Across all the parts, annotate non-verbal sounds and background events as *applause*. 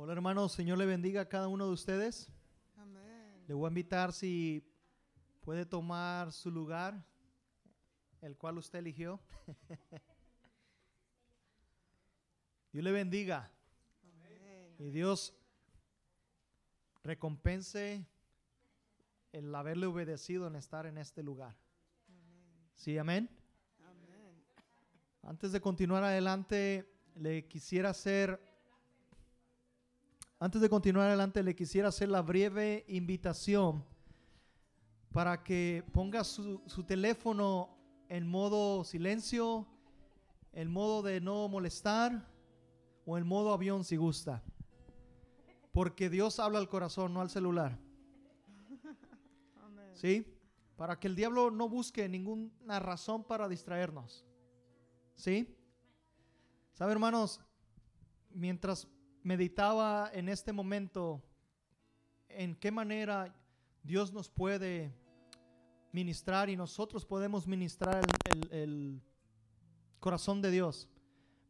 Hola hermanos, Señor le bendiga a cada uno de ustedes. Amén. Le voy a invitar si puede tomar su lugar, el cual usted eligió. *laughs* Dios le bendiga Amén. y Dios recompense el haberle obedecido en estar en este lugar. Sí, amén. Amén. Antes de continuar adelante, le quisiera hacer, antes de continuar adelante, le quisiera hacer la breve invitación para que ponga su, su teléfono en modo silencio, en modo de no molestar o en modo avión si gusta. Porque Dios habla al corazón, no al celular. ¿Sí? Para que el diablo no busque ninguna razón para distraernos. ¿Sí? ¿Sabe, hermanos? Mientras meditaba en este momento en qué manera Dios nos puede ministrar y nosotros podemos ministrar el, corazón de Dios,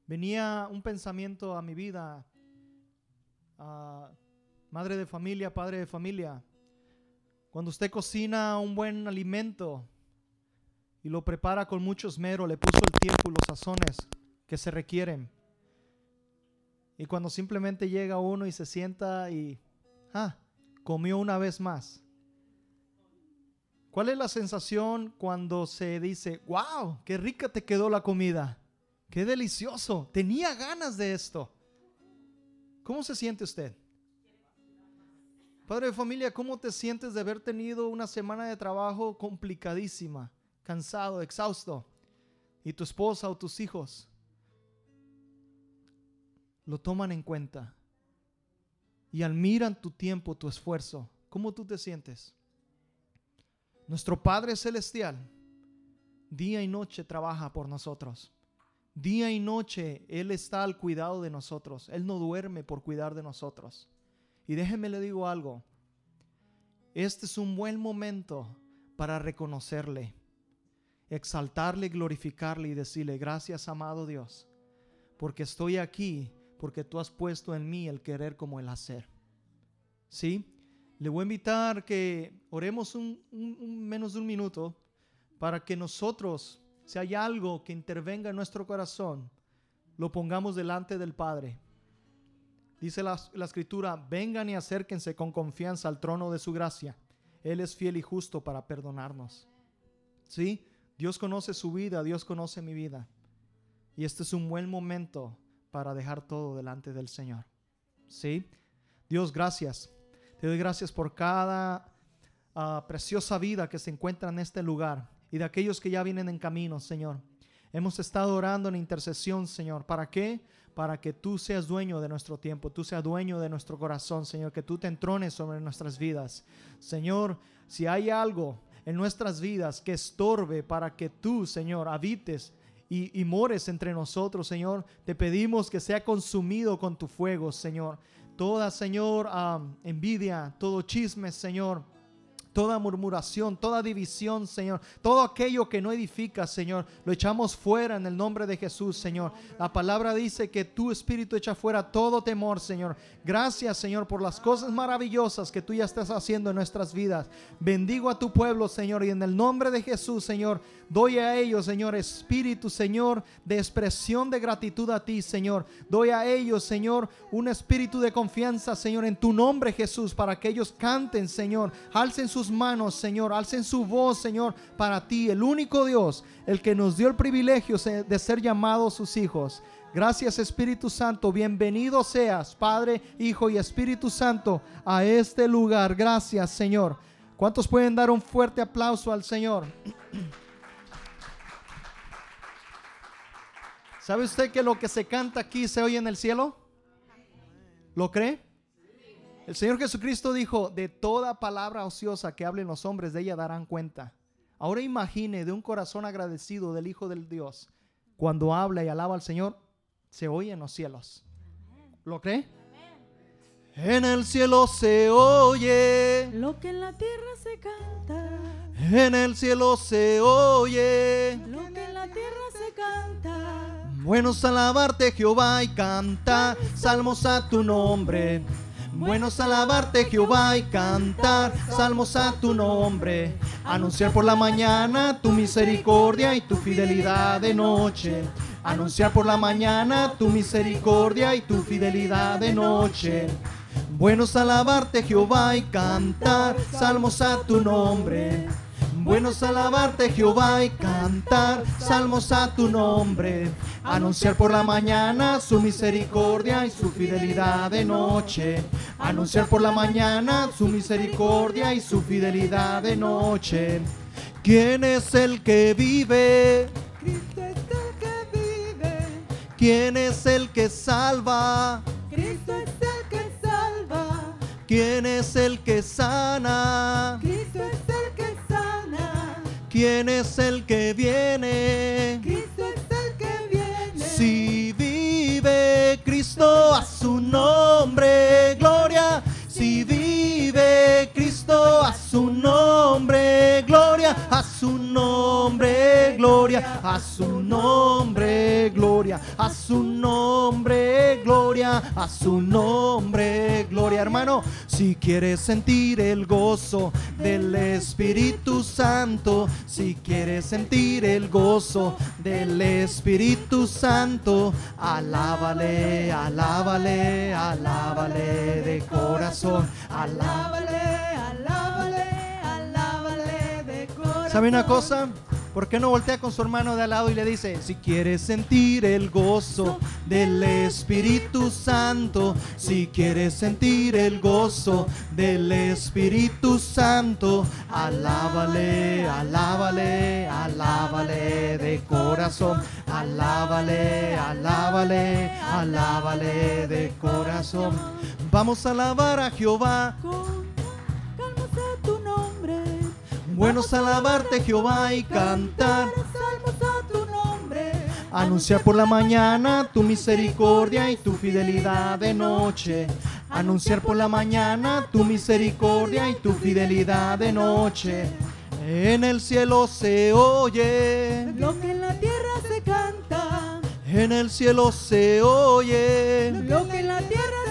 venía un pensamiento a mi vida, madre de familia, padre de familia. Cuando usted cocina un buen alimento y lo prepara con mucho esmero, le puso el tiempo y los sazones que se requieren. Y cuando simplemente llega uno y se sienta y, ah, comió una vez más. ¿Cuál es la sensación cuando se dice, wow, qué rica te quedó la comida? Qué delicioso, tenía ganas de esto. ¿Cómo se siente usted? Padre de familia, ¿cómo te sientes de haber tenido una semana de trabajo complicadísima, cansado, exhausto? Y tu esposa o tus hijos lo toman en cuenta y admiran tu tiempo, tu esfuerzo. ¿Cómo tú te sientes? Nuestro Padre Celestial día y noche trabaja por nosotros. Día y noche Él está al cuidado de nosotros. Él no duerme por cuidar de nosotros. Y déjeme le digo algo. Este es un buen momento para reconocerle, exaltarle, glorificarle y decirle, gracias amado Dios, porque estoy aquí, porque tú has puesto en mí el querer como el hacer. ¿Sí? Le voy a invitar que oremos un, menos de un minuto para que nosotros, si hay algo que intervenga en nuestro corazón, lo pongamos delante del Padre. Dice la, la escritura, vengan y acérquense con confianza al trono de su gracia. Él es fiel y justo para perdonarnos. ¿Sí? Dios conoce su vida, Dios conoce mi vida. Y este es un buen momento para dejar todo delante del Señor. ¿Sí? Dios, gracias. Te doy gracias por cada ah, preciosa vida que se encuentra en este lugar y de aquellos que ya vienen en camino, Señor. Hemos estado orando en intercesión, Señor. ¿Para qué? Para que tú seas dueño de nuestro tiempo, tú seas dueño de nuestro corazón, Señor, que tú te entrones sobre nuestras vidas. Señor, si hay algo en nuestras vidas que estorbe para que tú, Señor, habites y, y mores entre nosotros, Señor, te pedimos que sea consumido con tu fuego, Señor. Toda, Señor, envidia, todo chisme, Señor toda murmuración, toda división, Señor, todo aquello que no edifica, Señor, lo echamos fuera en el nombre de Jesús, Señor. La palabra dice que tu espíritu echa fuera todo temor, Señor. Gracias, Señor, por las cosas maravillosas que tú ya estás haciendo en nuestras vidas. Bendigo a tu pueblo, Señor, y en el nombre de Jesús, Señor, doy a ellos, Señor, espíritu, Señor, de expresión de gratitud a ti, Señor. Doy a ellos, Señor, un espíritu de confianza, Señor, en tu nombre, Jesús, para que ellos canten, Señor, alcen sus manos, Señor, alcen su voz, Señor, para ti, el único Dios, el que nos dio el privilegio de ser llamados sus hijos. Gracias Espíritu Santo, bienvenido seas, Padre, Hijo y Espíritu Santo, a este lugar. Gracias, Señor. ¿Cuántos pueden dar un fuerte aplauso al Señor? ¿Sabe usted que lo que se canta aquí se oye en el cielo? ¿Lo cree? El Señor Jesucristo dijo, de toda palabra ociosa que hablen los hombres, de ella darán cuenta. Ahora imagine de un corazón agradecido del Hijo del Dios, cuando habla y alaba al Señor, se oye en los cielos. ¿Lo cree? En el cielo se oye, Lo que en la tierra se canta, en el cielo se oye, lo que en la tierra se canta, Buenos alabarte Jehová y cantar salmos a tu nombre. Buenos alabarte Jehová y cantar salmos a tu nombre. Anunciar por la mañana tu misericordia y tu fidelidad de noche. Anunciar por la mañana tu misericordia y tu fidelidad de noche. Buenos alabarte Jehová y cantar salmos a tu nombre. Buenos alabarte Jehová y cantar salmos a tu nombre. Anunciar por la mañana su misericordia y su fidelidad de noche. Anunciar por la mañana su misericordia y su fidelidad de noche. ¿Quién es el que vive? Cristo es el que vive. ¿Quién es el que salva? Cristo es el que salva. ¿Quién es el que sana? Cristo es el que sana. ¿Quién es el que viene? Cristo es el que viene. Si vive Cristo a su nombre, gloria. Si vive Cristo a su nombre, gloria. A su nombre, gloria. A su nombre, gloria. A su nombre, gloria. A su nombre, gloria. Hermano, si quieres sentir el gozo del Espíritu Santo, si quieres sentir el gozo del Espíritu Santo, alábale, alábale, alábale de corazón, alábale. Alábale, alábale, alábale de corazón. ¿Sabe una cosa? ¿Por qué no voltea con su hermano de al lado y le dice, si quieres sentir el gozo del Espíritu Santo, si quieres sentir el gozo del Espíritu Santo, alábale, alábale, alábale de corazón, alábale, alábale, alábale de corazón. Vamos a alabar a Jehová. Buenos alabarte Jehová y cantar. Salmos a tu nombre. Anunciar por la mañana tu misericordia y tu fidelidad de noche. Anunciar por la mañana tu misericordia y tu fidelidad de noche. En el cielo se oye, Lo que en la tierra se canta. en el cielo se oye. Lo que en la tierra se canta.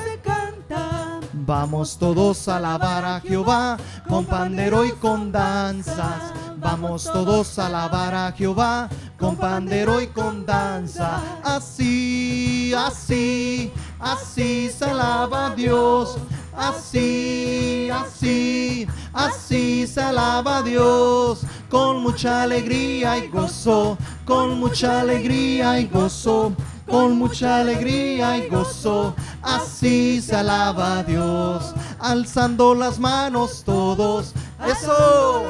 Vamos todos a alabar a Jehová con pandero y con danzas. Vamos todos a alabar a Jehová con pandero y con danza. Así, así, así se alaba a Dios. Así, así, así se alaba a Dios. Con mucha alegría y gozo, con mucha alegría y gozo con mucha alegría y gozo, así se alaba a Dios, alzando las manos todos, eso,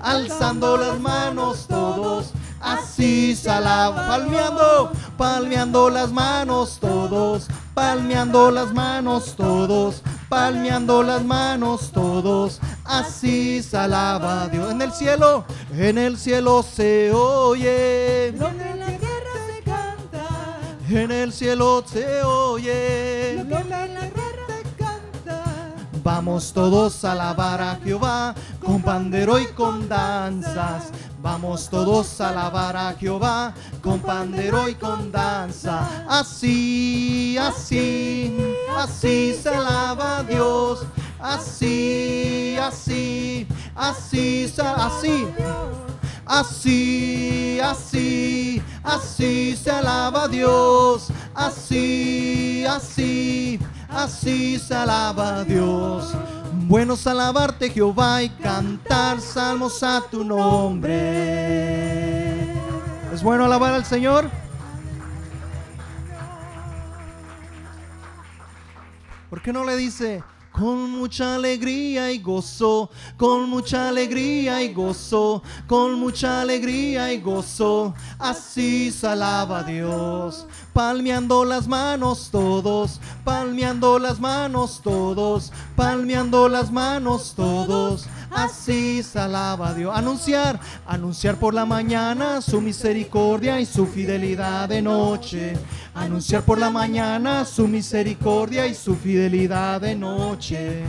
alzando las manos todos, así se alaba, palmeando, palmeando las manos todos, palmeando las manos todos, palmeando las manos todos, así se alaba a Dios. En el cielo, en el cielo se oye. En el cielo se oye. Lo que en la tierra se canta. Vamos todos a alabar a Jehová con pandero y con danzas. Vamos todos a alabar a Jehová con pandero y con danza. Así, así, así se alaba a Dios. Así, así, así, se- así. Así, así, así se alaba Dios. Así, así, así se alaba Dios. Bueno es alabarte Jehová y cantar salmos a tu nombre. ¿Es bueno alabar al Señor? ¿Por qué no le dice? Con mucha alegría y gozo, con mucha alegría y gozo, con mucha alegría y gozo, así se alaba a Dios. Palmeando las manos todos, palmeando las manos todos, palmeando las manos todos, así se alaba Dios. Anunciar, anunciar por la mañana su misericordia y su fidelidad de noche. Anunciar por la mañana su misericordia y su fidelidad de noche.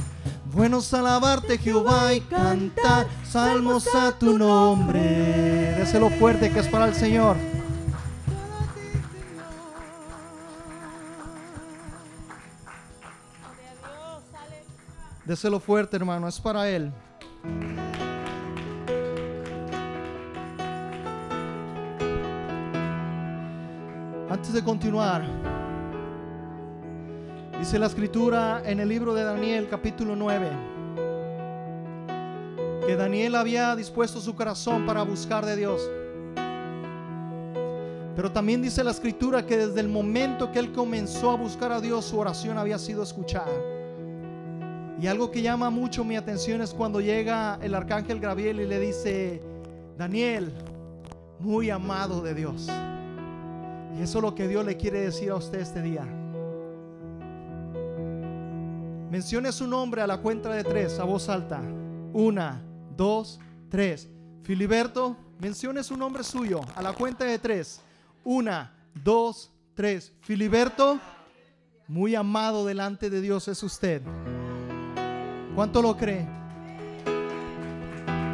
Buenos alabarte Jehová y cantar salmos a tu nombre. Déselo fuerte que es para el Señor. Déselo fuerte, hermano, es para Él. Antes de continuar, dice la escritura en el libro de Daniel capítulo 9, que Daniel había dispuesto su corazón para buscar de Dios. Pero también dice la escritura que desde el momento que él comenzó a buscar a Dios, su oración había sido escuchada. Y algo que llama mucho mi atención es cuando llega el arcángel Gabriel y le dice, Daniel, muy amado de Dios. Y eso es lo que Dios le quiere decir a usted este día. Mencione su nombre a la cuenta de tres, a voz alta. Una, dos, tres. Filiberto, mencione su nombre suyo a la cuenta de tres. Una, dos, tres. Filiberto, muy amado delante de Dios es usted. ¿Cuánto lo cree?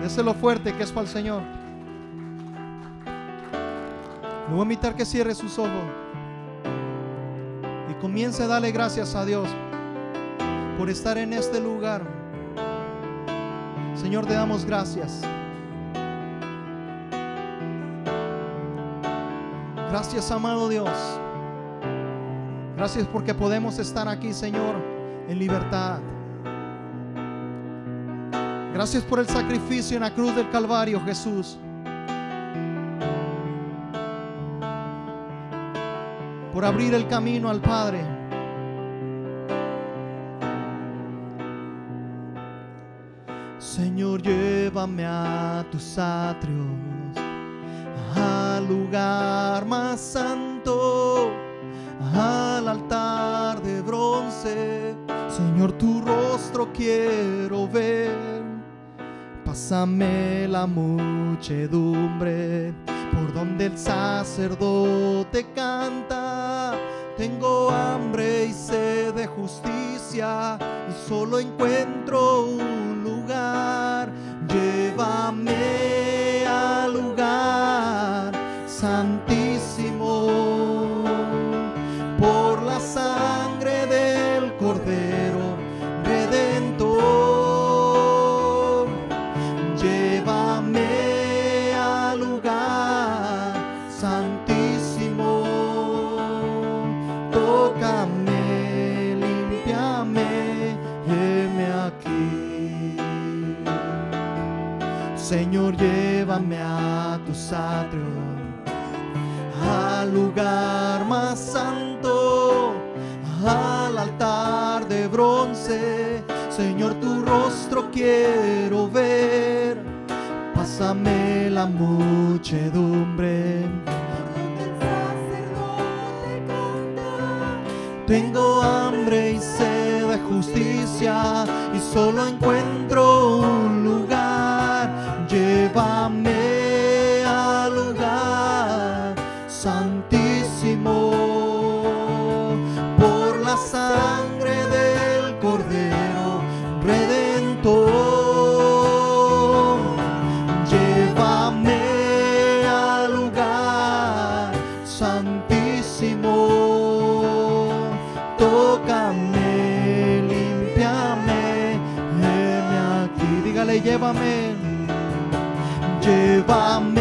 Déselo fuerte que es para el Señor. Le voy a invitar que cierre sus ojos y comience a darle gracias a Dios por estar en este lugar. Señor, te damos gracias. Gracias, amado Dios. Gracias porque podemos estar aquí, Señor, en libertad. Gracias por el sacrificio en la cruz del Calvario, Jesús. Por abrir el camino al Padre. Señor, llévame a tus atrios, al lugar más santo, al altar de bronce. Señor, tu rostro quiero ver. Pásame la muchedumbre por donde el sacerdote canta. Tengo hambre y sed de justicia y solo encuentro un lugar. Llévame al lugar más santo, al altar de bronce. Señor, tu rostro quiero ver. Pásame la muchedumbre. Tengo hambre y sed de justicia y solo encuentro un lugar. Llévame Llévame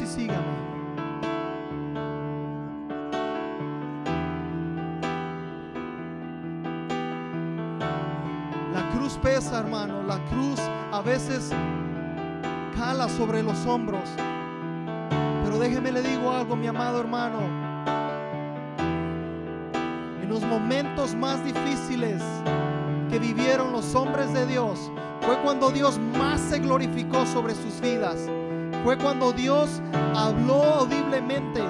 y sígame. La cruz pesa, hermano. La cruz a veces cala sobre los hombros. Pero déjeme le digo algo, mi amado hermano. En los momentos más difíciles que vivieron los hombres de Dios, fue cuando Dios más se glorificó sobre sus vidas. Fue cuando Dios habló audiblemente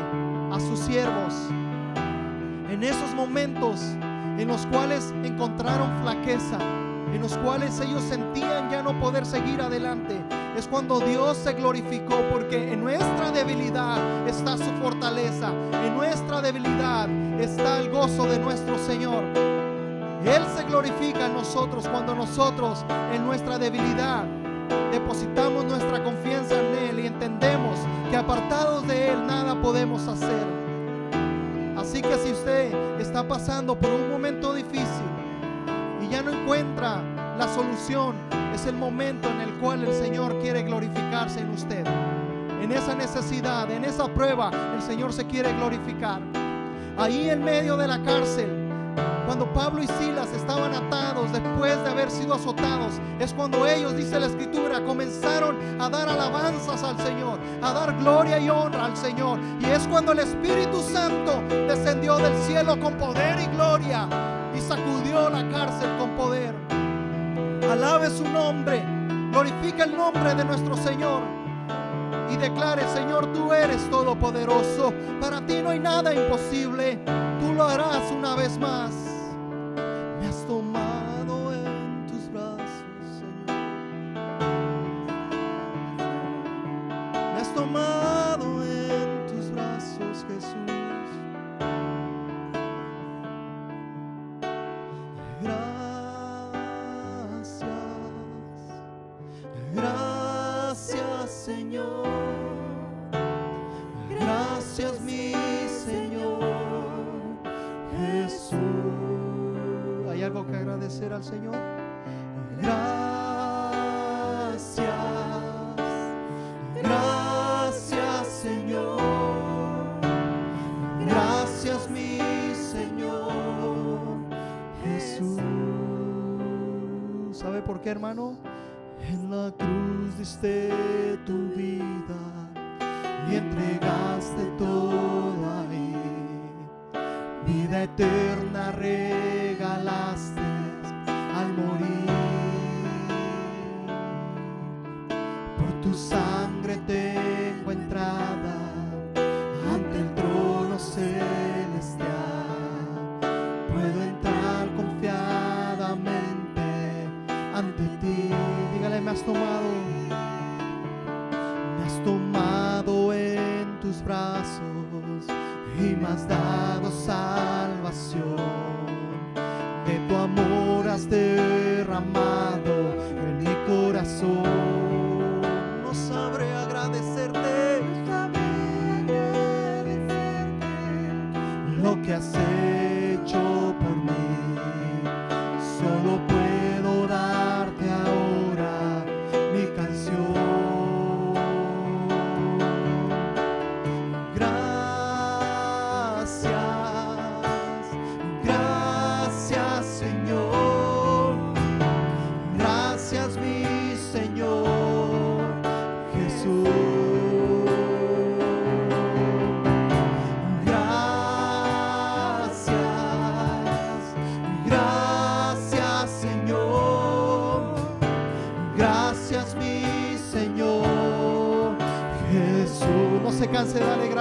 a sus siervos. En esos momentos en los cuales encontraron flaqueza, en los cuales ellos sentían ya no poder seguir adelante, es cuando Dios se glorificó, porque en nuestra debilidad está su fortaleza, en nuestra debilidad está el gozo de nuestro Señor. Él se glorifica en nosotros cuando nosotros en nuestra debilidad depositamos nuestra confianza en Él y entendemos que apartados de Nada podemos hacer. Así que si usted está pasando por un momento difícil y ya no encuentra la solución, es el momento en el cual el Señor quiere glorificarse en usted. En esa necesidad, en esa prueba, el Señor se quiere glorificar. Ahí en medio de la cárcel, cuando Pablo y Silas estaban atados después de haber sido azotados, es cuando ellos, dice la escritura, comenzaron a dar alabanzas al Señor, a dar gloria y honra al Señor. Y es cuando el Espíritu Santo descendió del cielo con poder y gloria y sacudió la cárcel con poder. Alabe su nombre, glorifica el nombre de nuestro Señor y declare, Señor, tú eres todopoderoso. Para ti no hay nada imposible. Tú lo harás una vez más.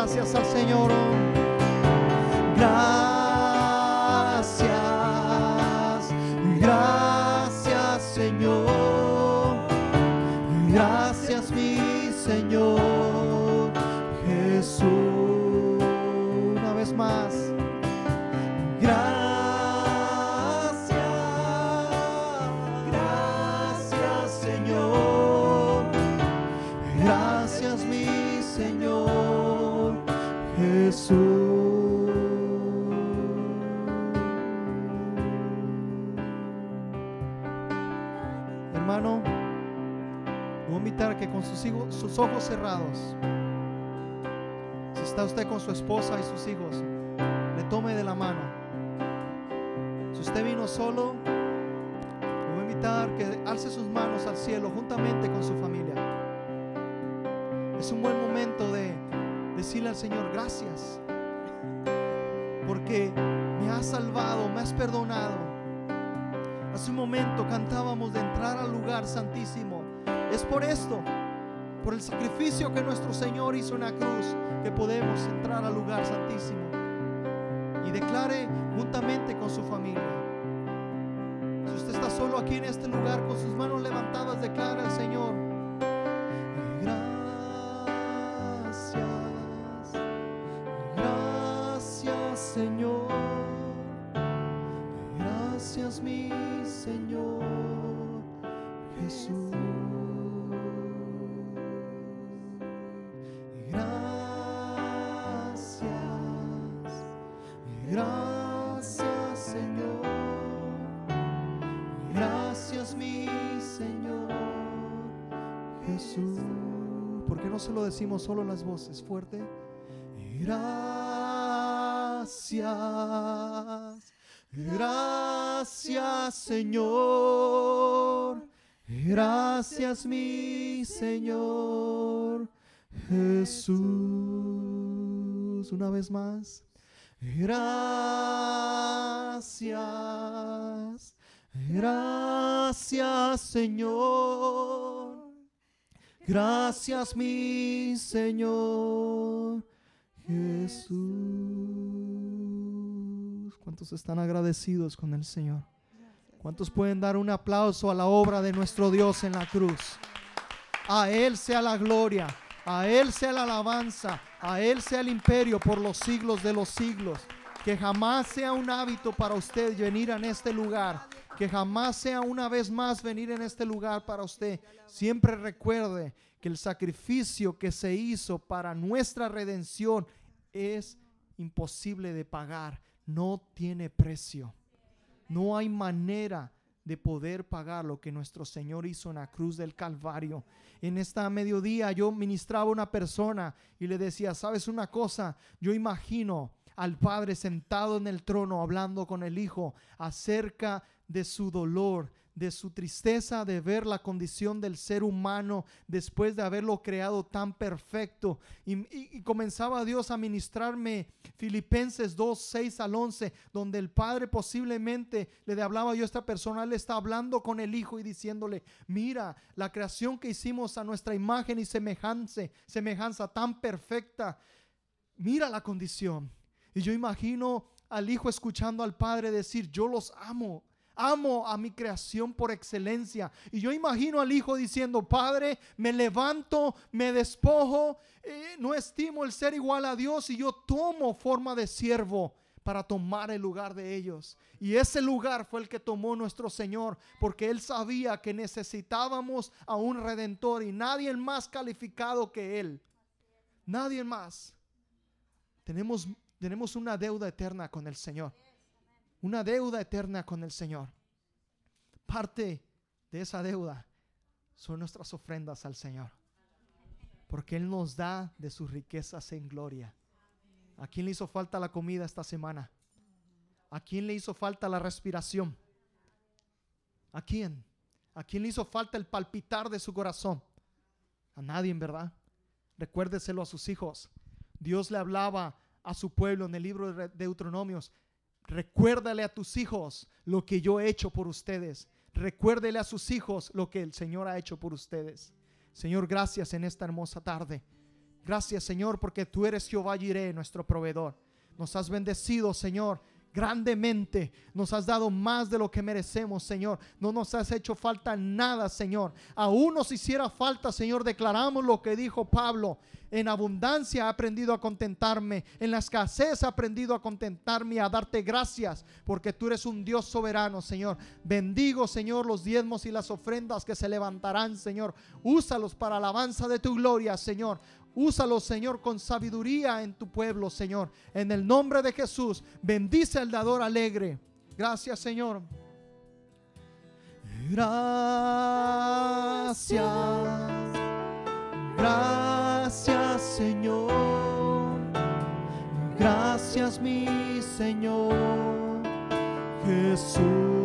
sensação. Con sus, hijos- sus ojos cerrados, si está usted con su esposa y sus hijos, le tome de la mano. Si usted vino solo, le voy a invitar que alce sus manos al cielo juntamente con su familia. Es un buen momento de decirle al Señor gracias. Porque me has salvado, me has perdonado. Hace un momento cantábamos de entrar al lugar santísimo. Es por esto, por el sacrificio que nuestro Señor hizo en la cruz, que podemos entrar al lugar santísimo. Y declare juntamente con su familia. Si usted está solo aquí en este lugar con sus manos levantadas, declara al Señor. Solo las voces fuerte? Gracias, gracias Señor, gracias mi Señor Jesús. Una vez más. Gracias, gracias Señor. Gracias mi Señor Jesús. ¿Cuántos están agradecidos con el Señor? ¿Cuántos pueden dar un aplauso a la obra de nuestro Dios en la cruz? A Él sea la gloria, a Él sea la alabanza, a Él sea el imperio por los siglos de los siglos. Que jamás sea un hábito para usted venir en este lugar. Que jamás sea una vez más venir en este lugar para usted. Siempre recuerde que el sacrificio que se hizo para nuestra redención es imposible de pagar. No tiene precio. No hay manera de poder pagar lo que nuestro Señor hizo en la cruz del Calvario. En esta mediodía yo ministraba a una persona y le decía, ¿sabes una cosa? Yo imagino al Padre sentado en el trono hablando con el Hijo acerca de su dolor, de su tristeza de ver la condición del ser humano después de haberlo creado tan perfecto. Y, comenzaba Dios a ministrarme Filipenses 2, 6 al 11, donde el Padre posiblemente le hablaba yo a esta persona, él está hablando con el Hijo y diciéndole, mira, la creación que hicimos a nuestra imagen y semejanza, semejanza tan perfecta, mira la condición. Y yo imagino al Hijo escuchando al Padre decir, yo los amo. Amo a mi creación por excelencia. Y yo imagino al Hijo diciendo, Padre, me levanto, me despojo, eh, no estimo el ser igual a Dios y yo tomo forma de siervo para tomar el lugar de ellos. Y ese lugar fue el que tomó nuestro Señor, porque Él sabía que necesitábamos a un redentor y nadie más calificado que Él. Nadie más. Tenemos, tenemos una deuda eterna con el Señor. Una deuda eterna con el Señor. Parte de esa deuda son nuestras ofrendas al Señor. Porque Él nos da de sus riquezas en gloria. ¿A quién le hizo falta la comida esta semana? ¿A quién le hizo falta la respiración? ¿A quién? ¿A quién le hizo falta el palpitar de su corazón? A nadie, en verdad. Recuérdeselo a sus hijos. Dios le hablaba a su pueblo en el libro de Deuteronomios. Recuérdale a tus hijos lo que yo he hecho por ustedes. Recuérdele a sus hijos lo que el Señor ha hecho por ustedes. Señor, gracias en esta hermosa tarde. Gracias, Señor, porque tú eres Jehová Jireh, nuestro proveedor. Nos has bendecido, Señor, grandemente. Nos has dado más de lo que merecemos, Señor. No nos has hecho falta nada, Señor. Aún nos hiciera falta, Señor. Declaramos lo que dijo Pablo. En abundancia he aprendido a contentarme. En la escasez he aprendido a contentarme y a darte gracias. Porque tú eres un Dios soberano, Señor. Bendigo, Señor, los diezmos y las ofrendas que se levantarán, Señor. Úsalos para alabanza de tu gloria, Señor. Úsalos, Señor, con sabiduría en tu pueblo, Señor. En el nombre de Jesús, bendice al dador alegre. Gracias, Señor. Gracias. Gracias, Señor. Gracias, mi Señor Jesús.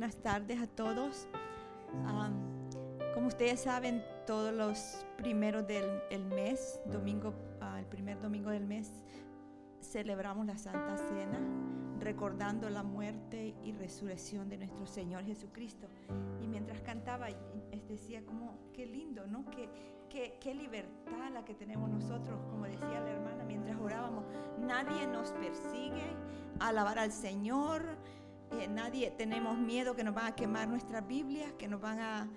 Buenas tardes a todos. Am, como ustedes saben, todos los primeros del el mes, domingo, ah, el primer domingo del mes, celebramos la Santa Cena, recordando la muerte y resurrección de nuestro Señor Jesucristo. Y mientras cantaba, decía como, qué lindo, ¿no? Qué, qué, qué libertad la que tenemos nosotros, como decía la hermana mientras orábamos. Nadie nos persigue, alabar al Señor. Eh, nadie tenemos miedo que nos van a quemar nuestras Biblias, que nos van a,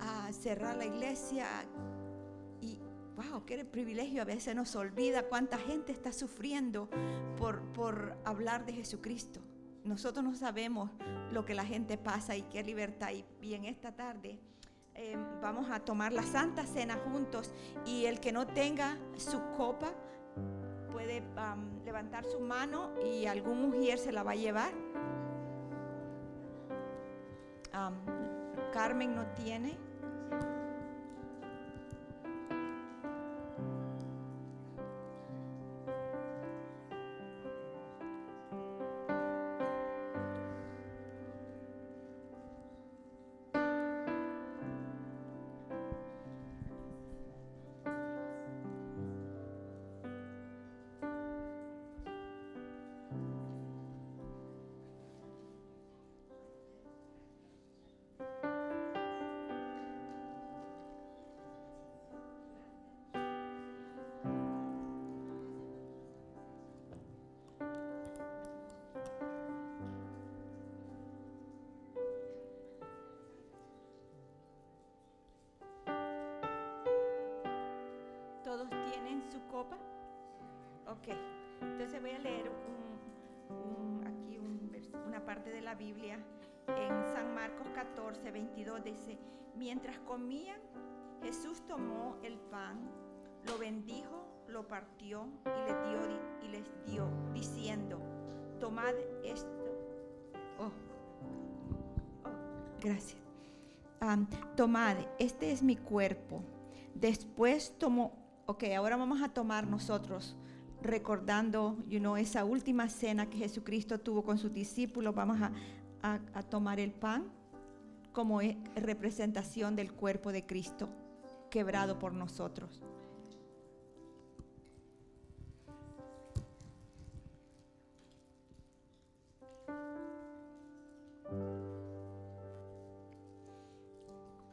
a cerrar la iglesia. Y wow, qué privilegio. A veces nos olvida cuánta gente está sufriendo por, por hablar de Jesucristo. Nosotros no sabemos lo que la gente pasa y qué libertad. Y, y en esta tarde eh, vamos a tomar la Santa Cena juntos. Y el que no tenga su copa puede levantar su mano y algún mujer se la va a llevar. Am, Carmen no tiene. Ok. Entonces voy a leer aquí una parte de la Biblia. En San Marcos 14, 22 dice, mientras comían, Jesús tomó el pan, lo bendijo, lo partió y les dio, di- y les dio diciendo, tomad esto. Oh, oh, gracias. Tomad, este es mi cuerpo. Después tomó, ok, ahora vamos a tomar nosotros, recordando, you know, esa última cena que Jesucristo tuvo con sus discípulos, vamos a, a- tomar el pan como e- representación del cuerpo de Cristo quebrado por nosotros.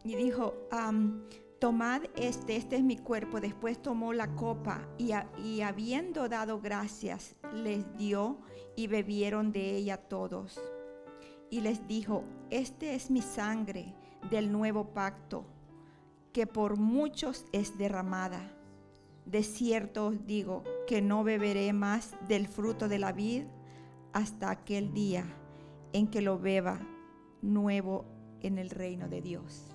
Y dijo, am, tomad este, este es mi cuerpo. Después tomó la copa y, y habiendo dado gracias, les dio y bebieron de ella todos. Y les dijo, este es mi sangre del nuevo pacto, que por muchos es derramada. De cierto os digo que no beberé más del fruto de la vid hasta aquel día en que lo beba nuevo en el reino de Dios.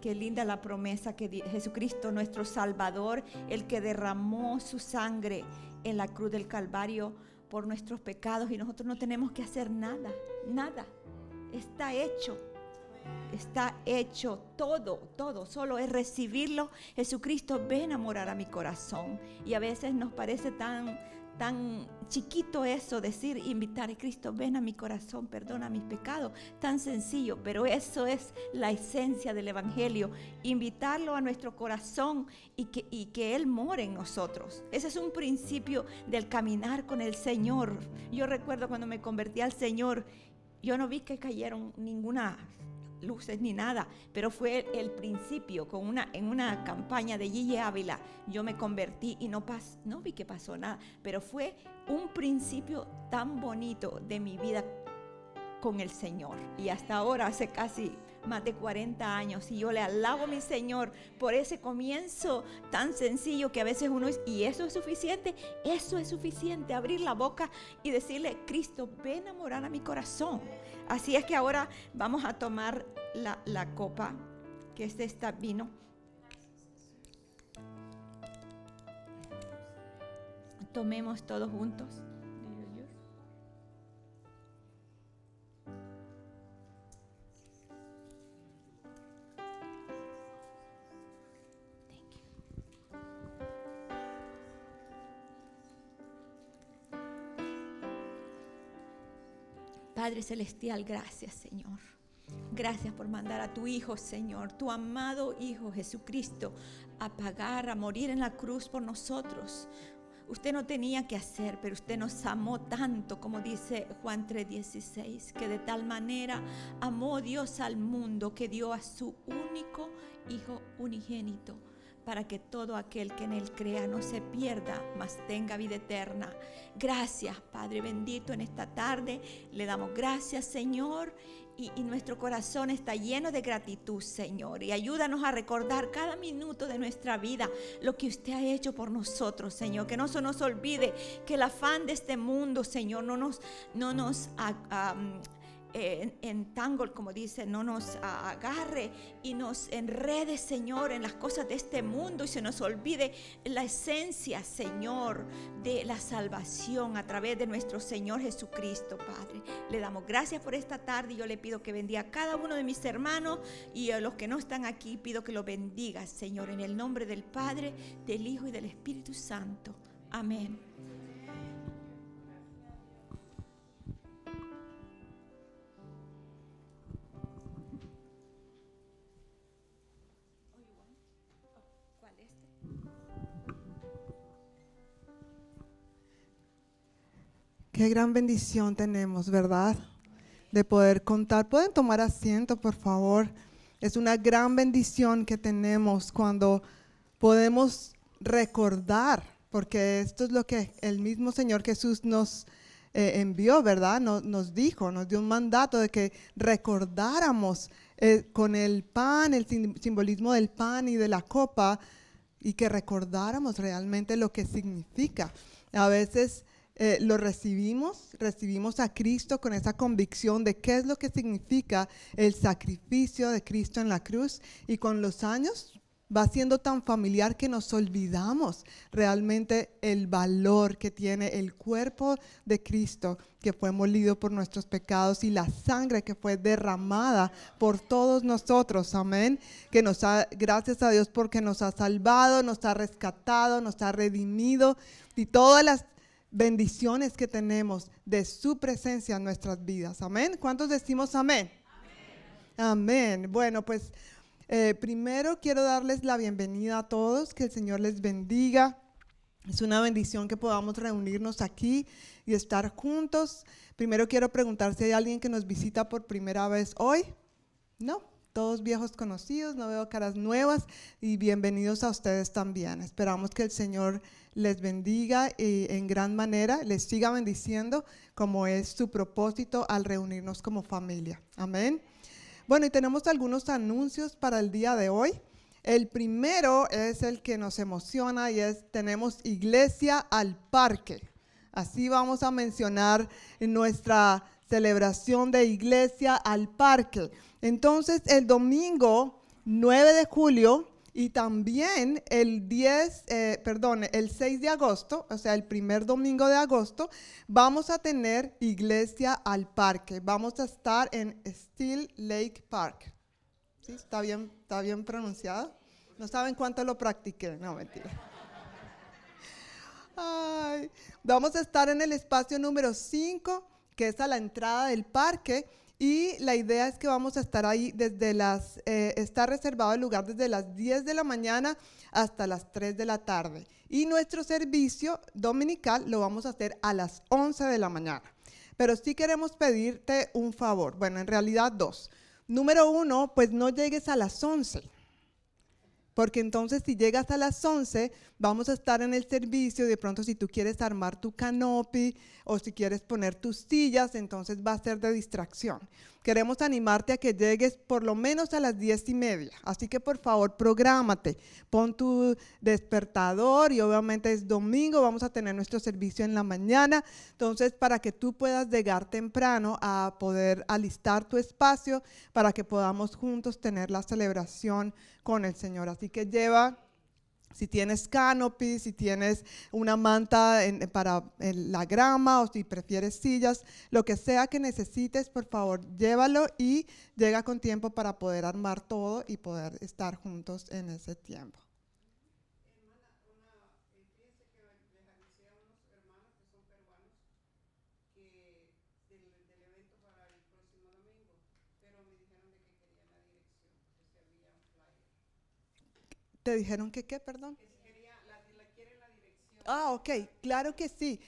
Qué linda la promesa que Jesucristo, nuestro Salvador, el que derramó su sangre en la cruz del Calvario por nuestros pecados y nosotros no tenemos que hacer nada, nada. Está hecho. Está hecho todo, todo. Solo es recibirlo. Jesucristo, ven a morar a mi corazón. Y a veces nos parece tan, tan chiquito eso, decir, invitar a Cristo, ven a mi corazón, perdona mis pecados. Tan sencillo, pero eso es la esencia del Evangelio. Invitarlo a nuestro corazón y que, y que Él more en nosotros. Ese es un principio del caminar con el Señor. Yo recuerdo cuando me convertí al Señor, yo no vi que cayeron ninguna luces ni nada, pero fue el principio con una en una campaña de Gigi Ávila. Yo me convertí y no pas, no vi que pasó nada, pero fue un principio tan bonito de mi vida con el Señor. Y hasta ahora hace casi más de 40 años y yo le alabo a mi Señor por ese comienzo tan sencillo que a veces uno es, y eso es suficiente, eso es suficiente, abrir la boca y decirle, Cristo, ven a morar a mi corazón. Así es que ahora vamos a tomar la, la copa, que es esta vino. Tomemos todos juntos. Padre Celestial, gracias Señor. Gracias por mandar a tu Hijo, Señor, tu amado Hijo Jesucristo, a pagar, a morir en la cruz por nosotros. Usted no tenía que hacer, pero usted nos amó tanto, como dice Juan 3:16, que de tal manera amó Dios al mundo que dio a su único Hijo unigénito para que todo aquel que en Él crea no se pierda, mas tenga vida eterna. Gracias, Padre bendito, en esta tarde. Le damos gracias, Señor. Y, y nuestro corazón está lleno de gratitud, Señor. Y ayúdanos a recordar cada minuto de nuestra vida lo que usted ha hecho por nosotros, Señor. Que no se nos olvide que el afán de este mundo, Señor, no nos, no nos eh, entangle, como dice, no nos agarre y nos enrede, Señor, en las cosas de este mundo y se nos olvide la esencia, Señor, de la salvación a través de nuestro Señor Jesucristo, Padre. Le damos gracias por esta tarde y yo le pido que bendiga a cada uno de mis hermanos y a los que no están aquí, pido que lo bendiga, Señor, en el nombre del Padre, del Hijo y del Espíritu Santo. Amén. Qué gran bendición tenemos, ¿verdad? De poder contar. Pueden tomar asiento, por favor. Es una gran bendición que tenemos cuando podemos recordar, porque esto es lo que el mismo Señor Jesús nos eh, envió, ¿verdad? Nos, nos dijo, nos dio un mandato de que recordáramos eh, con el pan, el sim- simbolismo del pan y de la copa, y que recordáramos realmente lo que significa. A veces eh, lo recibimos, recibimos a Cristo con esa convicción de qué es lo que significa el sacrificio de Cristo en la cruz. Y con los años va siendo tan familiar que nos olvidamos realmente el valor que tiene el cuerpo de Cristo que fue molido por nuestros pecados y la sangre que fue derramada por todos nosotros, amén, que nos ha, gracias a Dios porque nos ha salvado, nos ha rescatado, nos ha redimido y todas las bendiciones que tenemos de su presencia en nuestras vidas. Amén. ¿Cuántos decimos amén? Amén. Bueno, pues eh, primero quiero darles la bienvenida a todos, que el Señor les bendiga. Es una bendición que podamos reunirnos aquí y estar juntos. Primero quiero preguntar si hay alguien que nos visita por primera vez hoy. No, todos viejos conocidos, no veo caras nuevas y bienvenidos a ustedes también. Esperamos que el Señor les bendiga y en gran manera, les siga bendiciendo como es su propósito al reunirnos como familia. Amén. Bueno, y tenemos algunos anuncios para el día de hoy. El primero es el que nos emociona y es tenemos iglesia al parque. Así vamos a mencionar en nuestra celebración de iglesia al parque. Entonces, el domingo 9 de julio y también el 10, eh, perdón, el 6 de agosto, o sea, el primer domingo de agosto, vamos a tener iglesia al parque. Vamos a estar en Steel Lake Park. ¿Sí? ¿Está bien, está bien pronunciado? No saben cuánto lo practiqué, no mentira. Ay, vamos a estar en el espacio número 5, que es a la entrada del parque. Y la idea es que vamos a estar ahí desde las, eh, está reservado el lugar desde las 10 de la mañana hasta las 3 de la tarde. Y nuestro servicio dominical lo vamos a hacer a las 11 de la mañana. Pero sí queremos pedirte un favor. Bueno, en realidad dos. Número uno, pues no llegues a las 11. Porque entonces si llegas a las 11, vamos a estar en el servicio. De pronto si tú quieres armar tu canopy o si quieres poner tus sillas, entonces va a ser de distracción. Queremos animarte a que llegues por lo menos a las 10 y media. Así que por favor, prográmate. Pon tu despertador y obviamente es domingo, vamos a tener nuestro servicio en la mañana. Entonces, para que tú puedas llegar temprano a poder alistar tu espacio para que podamos juntos tener la celebración con el Señor. Así que lleva si tienes canopy, si tienes una manta en- para la grama o si prefieres sillas, lo que sea que necesites, por favor, llévalo y llega con tiempo para poder armar todo y poder estar juntos en ese tiempo. ¿Te dijeron que qué, perdón? Ah, ok, claro que sí.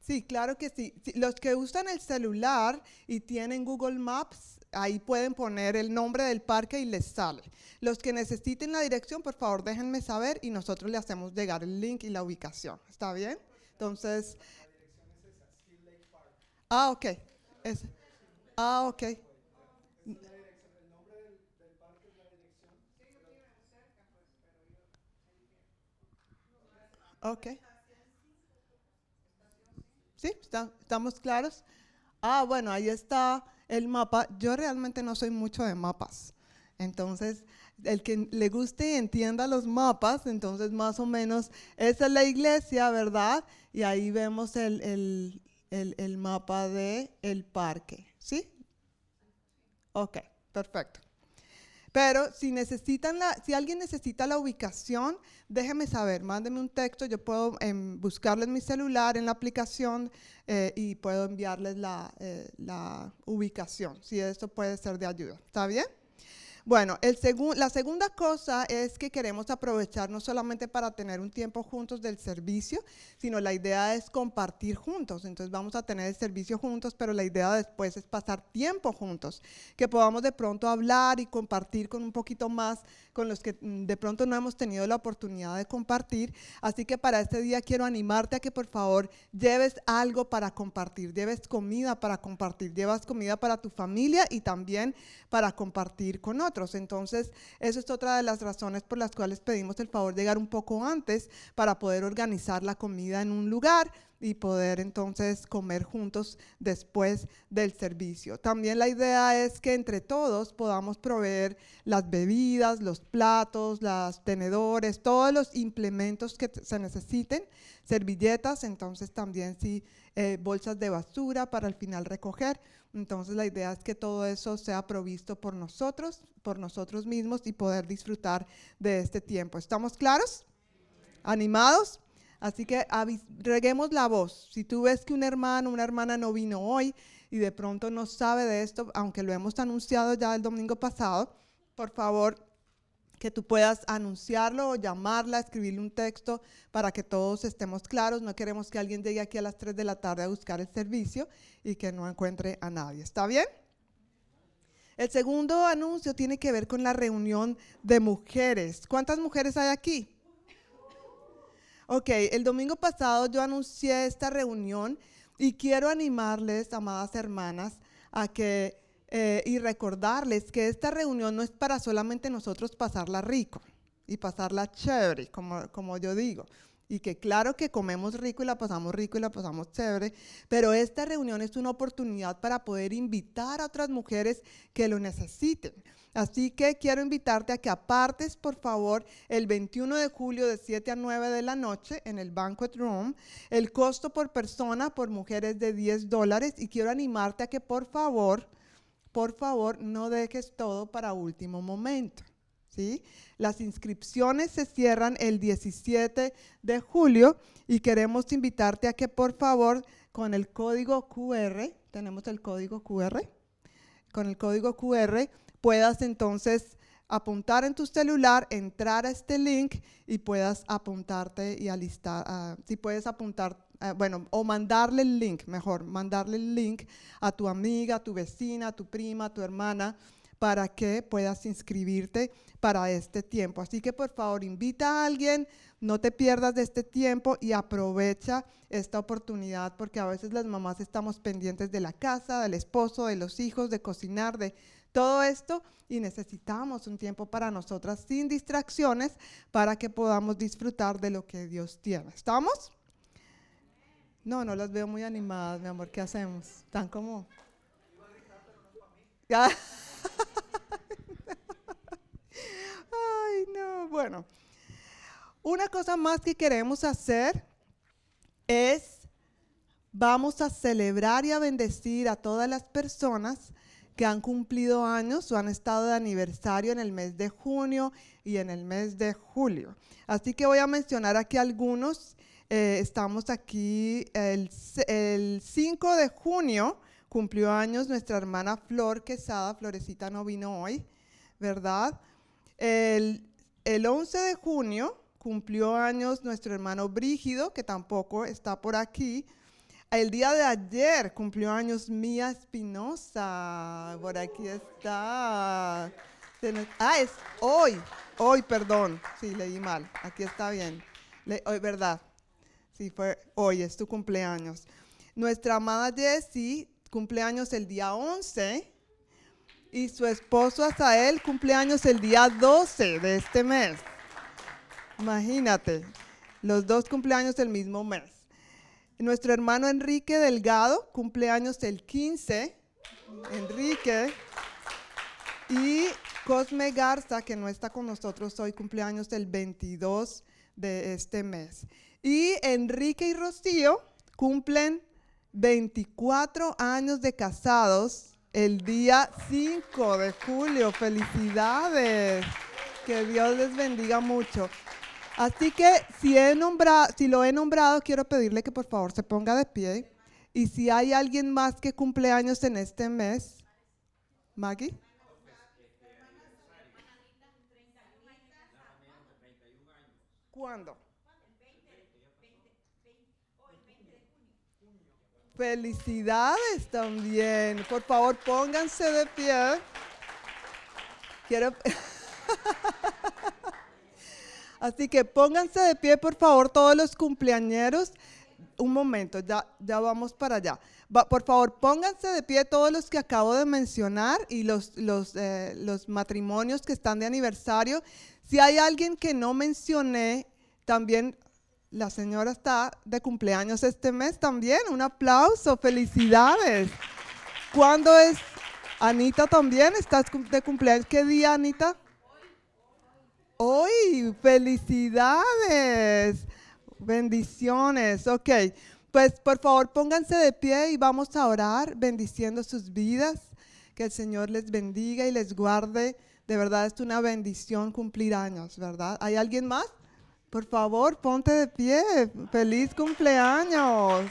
Sí, claro que sí. Sí, Los que usan el celular y tienen Google Maps, ahí pueden poner el nombre del parque y les sale. Los que necesiten la dirección, por favor, déjenme saber y nosotros le hacemos llegar el link y la ubicación. ¿Está bien? Entonces... Ah, ok. Es- ah, ok. Ok. ¿Sí? ¿Está- ¿Estamos claros? Ah, bueno, ahí está el mapa. Yo realmente no soy mucho de mapas. Entonces, el que le guste y entienda los mapas, entonces más o menos esa es la iglesia, ¿verdad? Y ahí vemos el, el- el- el mapa del el parque. ¿Sí? Ok, perfecto. Pero si necesitan la, si alguien necesita la ubicación, déjeme saber, mándeme un texto, yo puedo em, buscarlo en mi celular, en la aplicación eh, y puedo enviarles la, eh, la ubicación, si esto puede ser de ayuda. ¿Está bien? Bueno, la segunda cosa es que queremos aprovechar no solamente para tener un tiempo juntos del servicio, sino la idea es compartir juntos. Entonces vamos a tener el servicio juntos, pero la idea después es pasar tiempo juntos, que podamos de pronto hablar y compartir con un poquito más con los que mm, de pronto no hemos tenido la oportunidad de compartir. Así que para este día quiero animarte a que por favor lleves algo para compartir, lleves comida para compartir, llevas comida para tu familia y también para compartir con otros. Entonces, eso es otra de las razones por las cuales pedimos el favor de llegar un poco antes para poder organizar la comida en un lugar y poder entonces comer juntos después del servicio. También la idea es que entre todos podamos proveer las bebidas, los platos, los tenedores, todos los implementos que se necesiten, servilletas, entonces también sí, eh, bolsas de basura para al final recoger. Entonces la idea es que todo eso sea provisto por nosotros, por nosotros mismos y poder disfrutar de este tiempo. ¿Estamos claros? ¿Animados? Así que reguemos la voz. Si tú ves que un hermano, una hermana no vino hoy y de pronto no sabe de esto, aunque lo hemos anunciado ya el domingo pasado, por favor que tú puedas anunciarlo o llamarla, escribirle un texto para que todos estemos claros. No queremos que alguien llegue aquí a las 3 de la tarde a buscar el servicio y que no encuentre a nadie. ¿Está bien? El segundo anuncio tiene que ver con la reunión de mujeres. ¿Cuántas mujeres hay aquí? Ok, el domingo pasado yo anuncié esta reunión y quiero animarles, amadas hermanas, a que eh, y recordarles que esta reunión no es para solamente nosotros pasarla rico y pasarla chévere, como, como yo digo. y que claro que comemos rico y la pasamos rico y la pasamos chévere, pero esta reunión es una oportunidad para poder invitar a otras mujeres que lo necesiten. Así que quiero invitarte a que apartes, por favor, el 21 de julio de 7 a 9 de la noche en el Banquet Room. El costo por persona por mujeres de 10 dólares y quiero animarte a que por favor, por favor, no dejes todo para último momento. ¿sí? Las inscripciones se cierran el 17 de julio y queremos invitarte a que por favor con el código QR, tenemos el código QR, con el código QR puedas entonces apuntar en tu celular, entrar a este link y puedas apuntarte y alistar, ah, si puedes apuntar, ah, bueno, o mandarle el link, mejor, mandarle el link a tu amiga, a tu vecina, a tu prima, a tu hermana, para que puedas inscribirte para este tiempo. Así que por favor invita a alguien, no te pierdas de este tiempo y aprovecha esta oportunidad porque a veces las mamás estamos pendientes de la casa, del esposo, de los hijos, de cocinar, de todo esto y necesitamos un tiempo para nosotras sin distracciones para que podamos disfrutar de lo que Dios tiene. ¿Estamos? No, no las veo muy animadas, mi amor. ¿Qué hacemos? Están como... *laughs* Ay, no. Bueno, una cosa más que queremos hacer es, vamos a celebrar y a bendecir a todas las personas que han cumplido años o han estado de aniversario en el mes de junio y en el mes de julio. Así que voy a mencionar aquí algunos. Eh, estamos aquí el, el 5 de junio, cumplió años nuestra hermana Flor Quesada, Florecita no vino hoy, ¿verdad? El, el 11 de junio cumplió años nuestro hermano Brígido, que tampoco está por aquí. El día de ayer cumplió años Mía Espinosa. Por aquí está. Ah, es hoy. Hoy, perdón. Sí, leí mal. Aquí está bien. Hoy, ¿verdad? Sí, fue hoy, es tu cumpleaños. Nuestra amada Jessie cumpleaños el día 11 y su esposo Asael cumpleaños el día 12 de este mes. Imagínate, los dos cumpleaños del mismo mes. Nuestro hermano Enrique Delgado, cumpleaños el 15. Enrique. Y Cosme Garza, que no está con nosotros hoy, cumpleaños el 22 de este mes. Y Enrique y Rocío cumplen 24 años de casados el día 5 de julio. Felicidades. Que Dios les bendiga mucho. Así que si, he nombrado, si lo he nombrado, quiero pedirle que por favor se ponga de pie. Y si hay alguien más que cumple años en este mes, Maggie. ¿Cuándo? Felicidades también. Por favor, pónganse de pie. Quiero. *laughs* Así que pónganse de pie, por favor, todos los cumpleañeros. Un momento, ya, vamos para allá. Por favor, pónganse de pie todos los que acabo de mencionar y los, los, eh, los matrimonios que están de aniversario. Si hay alguien que no mencioné, también la señora está de cumpleaños este mes también. Un aplauso, felicidades. ¿Cuándo es? Anita también, estás de cumpleaños. ¿Qué día, Anita? Hoy, felicidades, bendiciones. Ok, pues por favor pónganse de pie y vamos a orar bendiciendo sus vidas. Que el Señor les bendiga y les guarde. De verdad es una bendición cumplir años, ¿verdad? ¿Hay alguien más? Por favor, ponte de pie. Feliz cumpleaños.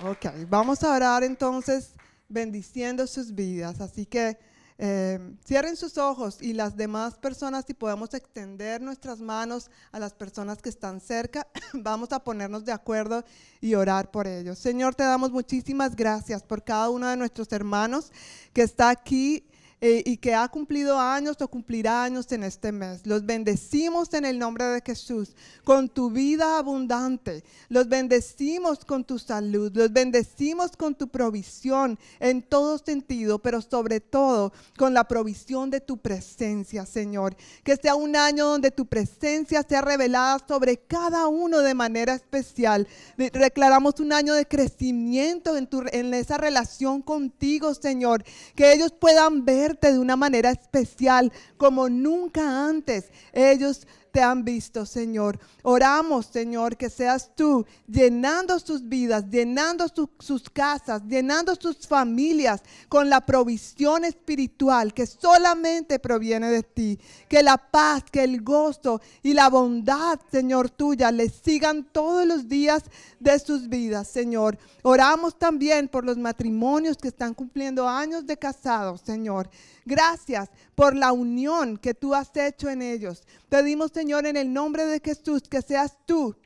Ok, vamos a orar entonces bendiciendo sus vidas. Así que eh, cierren sus ojos y las demás personas, si podemos extender nuestras manos a las personas que están cerca, *coughs* vamos a ponernos de acuerdo y orar por ellos. Señor, te damos muchísimas gracias por cada uno de nuestros hermanos que está aquí eh, y que ha cumplido años o cumplirá años en este mes. Los bendecimos en el nombre de Jesús con tu vida abundante. Los bendecimos con tu salud. Los bendecimos con tu provisión en todo sentido, pero sobre todo con la provisión de tu presencia, Señor. Que sea un año donde tu presencia sea revelada sobre cada uno de manera especial. De- Declaramos un año de crecimiento en, tu, en esa relación contigo, Señor. Que ellos puedan de una manera especial como nunca antes. Ellos te han visto, Señor. Oramos, Señor, que seas tú llenando sus vidas, llenando su- sus casas, llenando sus familias con la provisión espiritual que solamente proviene de ti. Que la paz, que el gozo y la bondad, Señor, tuya les sigan todos los días de sus vidas, Señor. Oramos también por los matrimonios que están cumpliendo años de casados, Señor. Gracias por la unión que tú has hecho en ellos. Pedimos, Señor, en el nombre de Jesús, que seas tú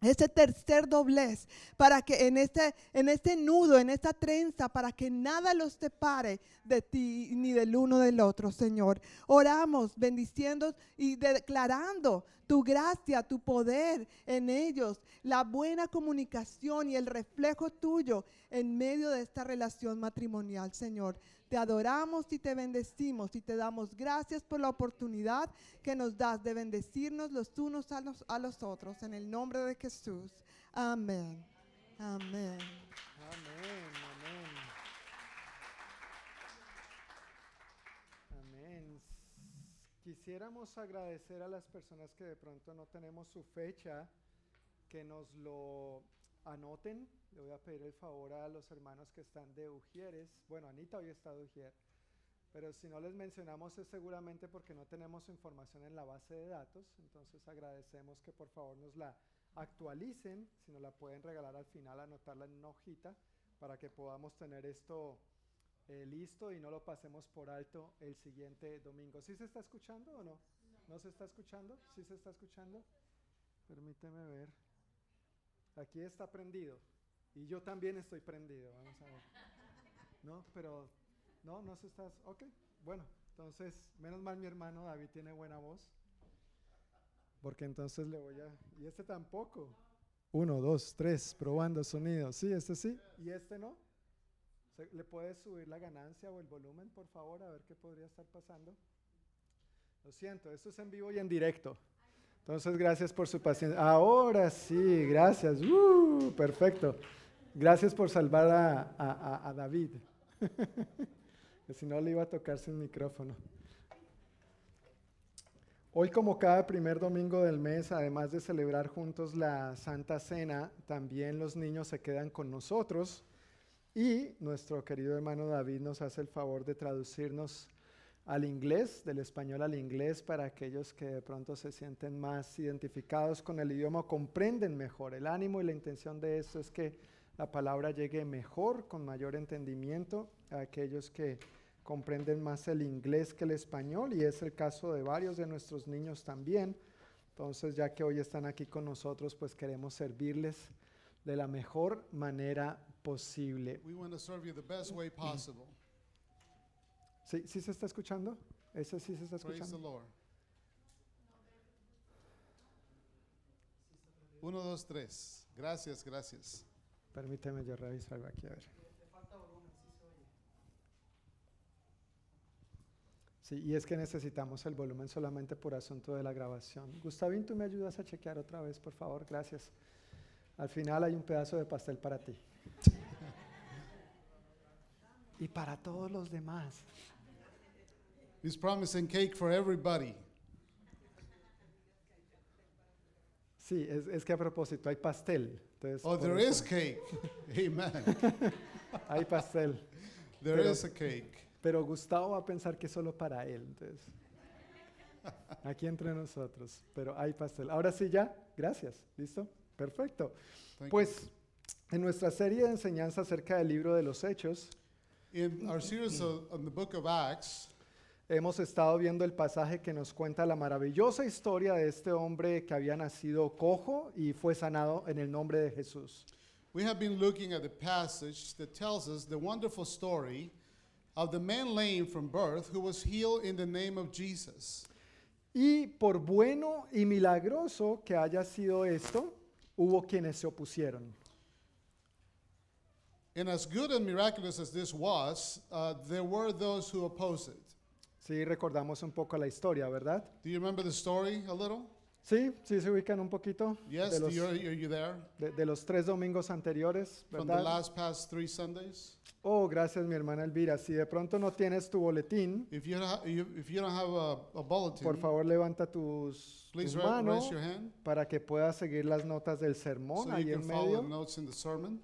ese tercer doblez para que en este, en este nudo, en esta trenza, para que nada los separe de ti ni del uno del otro, Señor. Oramos bendiciendo y declarando tu gracia, tu poder en ellos, la buena comunicación y el reflejo tuyo en medio de esta relación matrimonial, Señor. Te adoramos y te bendecimos y te damos gracias por la oportunidad que nos das de bendecirnos los unos a los, otros. En el nombre de Jesús. Amén, amén. Amén. Quisiéramos agradecer a las personas que de pronto no tenemos su fecha, que nos lo anoten. Le voy a pedir el favor a los hermanos que están de Ujieres. Bueno, Anita hoy está de Ujier. Pero si no les mencionamos es seguramente porque no tenemos información en la base de datos. Entonces agradecemos que por favor nos la actualicen. Si nos la pueden regalar al final, anotarla en una hojita para que podamos tener esto eh, listo y no lo pasemos por alto el siguiente domingo. ¿Sí se está escuchando o no? ¿No se está escuchando? ¿Sí se está escuchando? Permíteme ver. Aquí está prendido. Y yo también estoy prendido. Vamos a ver. No, pero no, no se está. Ok, bueno, entonces, menos mal mi hermano David tiene buena voz. Porque entonces le voy a. Y este tampoco. Uno, dos, tres, probando sonido. Sí, este sí. ¿Y este no? ¿Le puedes subir la ganancia o el volumen, por favor, a ver qué podría estar pasando? Lo siento, esto es en vivo y en directo. Entonces, gracias por su paciencia. Ahora sí, gracias. Uh, perfecto. Gracias por salvar a, a- a- David. *laughs* que si no le iba a tocar sin micrófono. Hoy como cada primer domingo del mes, además de celebrar juntos la Santa Cena, también los niños se quedan con nosotros y nuestro querido hermano David nos hace el favor de traducirnos al inglés, del español al inglés, para aquellos que de pronto se sienten más identificados con el idioma, comprenden mejor. El ánimo y la intención de esto es que la palabra llegue mejor, con mayor entendimiento, a aquellos que comprenden más el inglés que el español, y es el caso de varios de nuestros niños también. Entonces, ya que hoy están aquí con nosotros, pues queremos servirles de la mejor manera posible. We want to serve you the best way possible. ¿Sí, sí se está escuchando? ¿Ese sí se está Praise the escuchando? Lord. Uno, dos, tres. Gracias, gracias. Permíteme yo reviso algo aquí, a ver. Sí, y es que necesitamos el volumen solamente por asunto de la grabación. Gustavín, ¿tú me ayudas a chequear otra vez, por favor? Gracias. Al final hay un pedazo de pastel para ti. *laughs* y para todos los demás. He's promising cake for everybody. Sí, es, es que a propósito, hay pastel. Entonces, Oh, there eso, is cake. *laughs* Amen. Hay pastel. There Pero- is a cake. Pero Gustavo va a pensar que es solo para él. Entonces, aquí entre nosotros. Pero hay pastel. Ahora sí, ya. Gracias. ¿Listo? Perfecto. Thank Pues en nuestra serie de enseñanza acerca del libro de los Hechos. In our series on the book of Acts, hemos estado viendo el pasaje que nos cuenta la maravillosa historia de este hombre que había nacido cojo y fue sanado en el nombre de Jesús. we have been looking at the passage that tells us the wonderful story of the man lame from birth who was healed in the name of Jesus. Y por bueno y milagroso que haya sido esto, hubo quienes se opusieron. And as good and miraculous as this was, uh, there were those who opposed it. Sí, recordamos un poco la historia, ¿verdad? Do you remember the story a little? Sí, sí se ubican un poquito Yes, de do los, you, are you there? de, de los tres domingos anteriores, From the ¿verdad? last past three Sundays? Oh, gracias mi hermana Elvira. Si de pronto no tienes tu boletín, If you, don't ha- you, if you don't have a, a bulletin, por favor levanta tus, please tu ra- mano raise your hand para que puedas seguir las notas del sermón so ahí you can en follow the medio. notes in the sermon.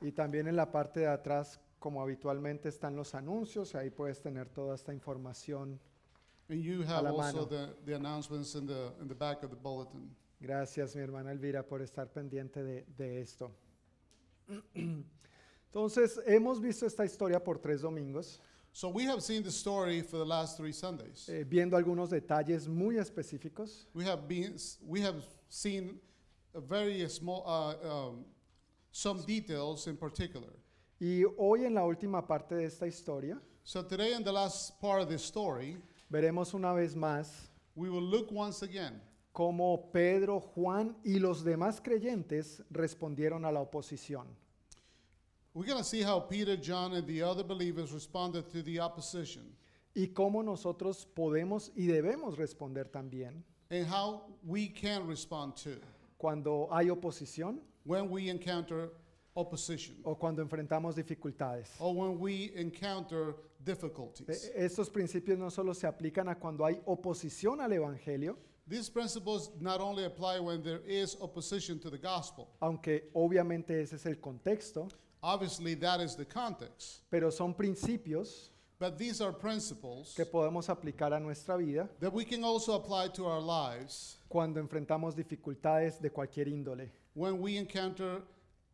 Y también en la parte de atrás, como habitualmente están los anuncios, ahí puedes tener toda esta información. And you have la also mano. the, the announcements in the, in the back of the bulletin. Gracias, mi hermana Elvira, por estar pendiente de, de esto. *clears throat* Entonces, hemos visto esta historia por tres domingos, So we have seen the story for the last three Sundays. eh, viendo algunos detalles muy específicos. We have been, we have seen a very small, uh, um, some details in particular. Y hoy en la última parte de esta historia, So today in the last part of this story, veremos una vez más we will look once again cómo Pedro, Juan y los demás creyentes respondieron a la oposición. We're going to see how Peter, John, and the other believers responded to the opposition. Y cómo nosotros podemos y debemos responder también. And how we can respond to. Cuando hay oposición when we encounter opposition o cuando enfrentamos dificultades. or when we encounter E- difficulties. Estos principios no solo se aplican a cuando hay oposición al Evangelio, These principles not only apply when there is opposition to the gospel, aunque obviamente ese es el contexto, obviously that is the context, pero son principios but these are principles que podemos aplicar a nuestra vida that we can also apply to our lives cuando enfrentamos dificultades de cualquier índole. when we encounter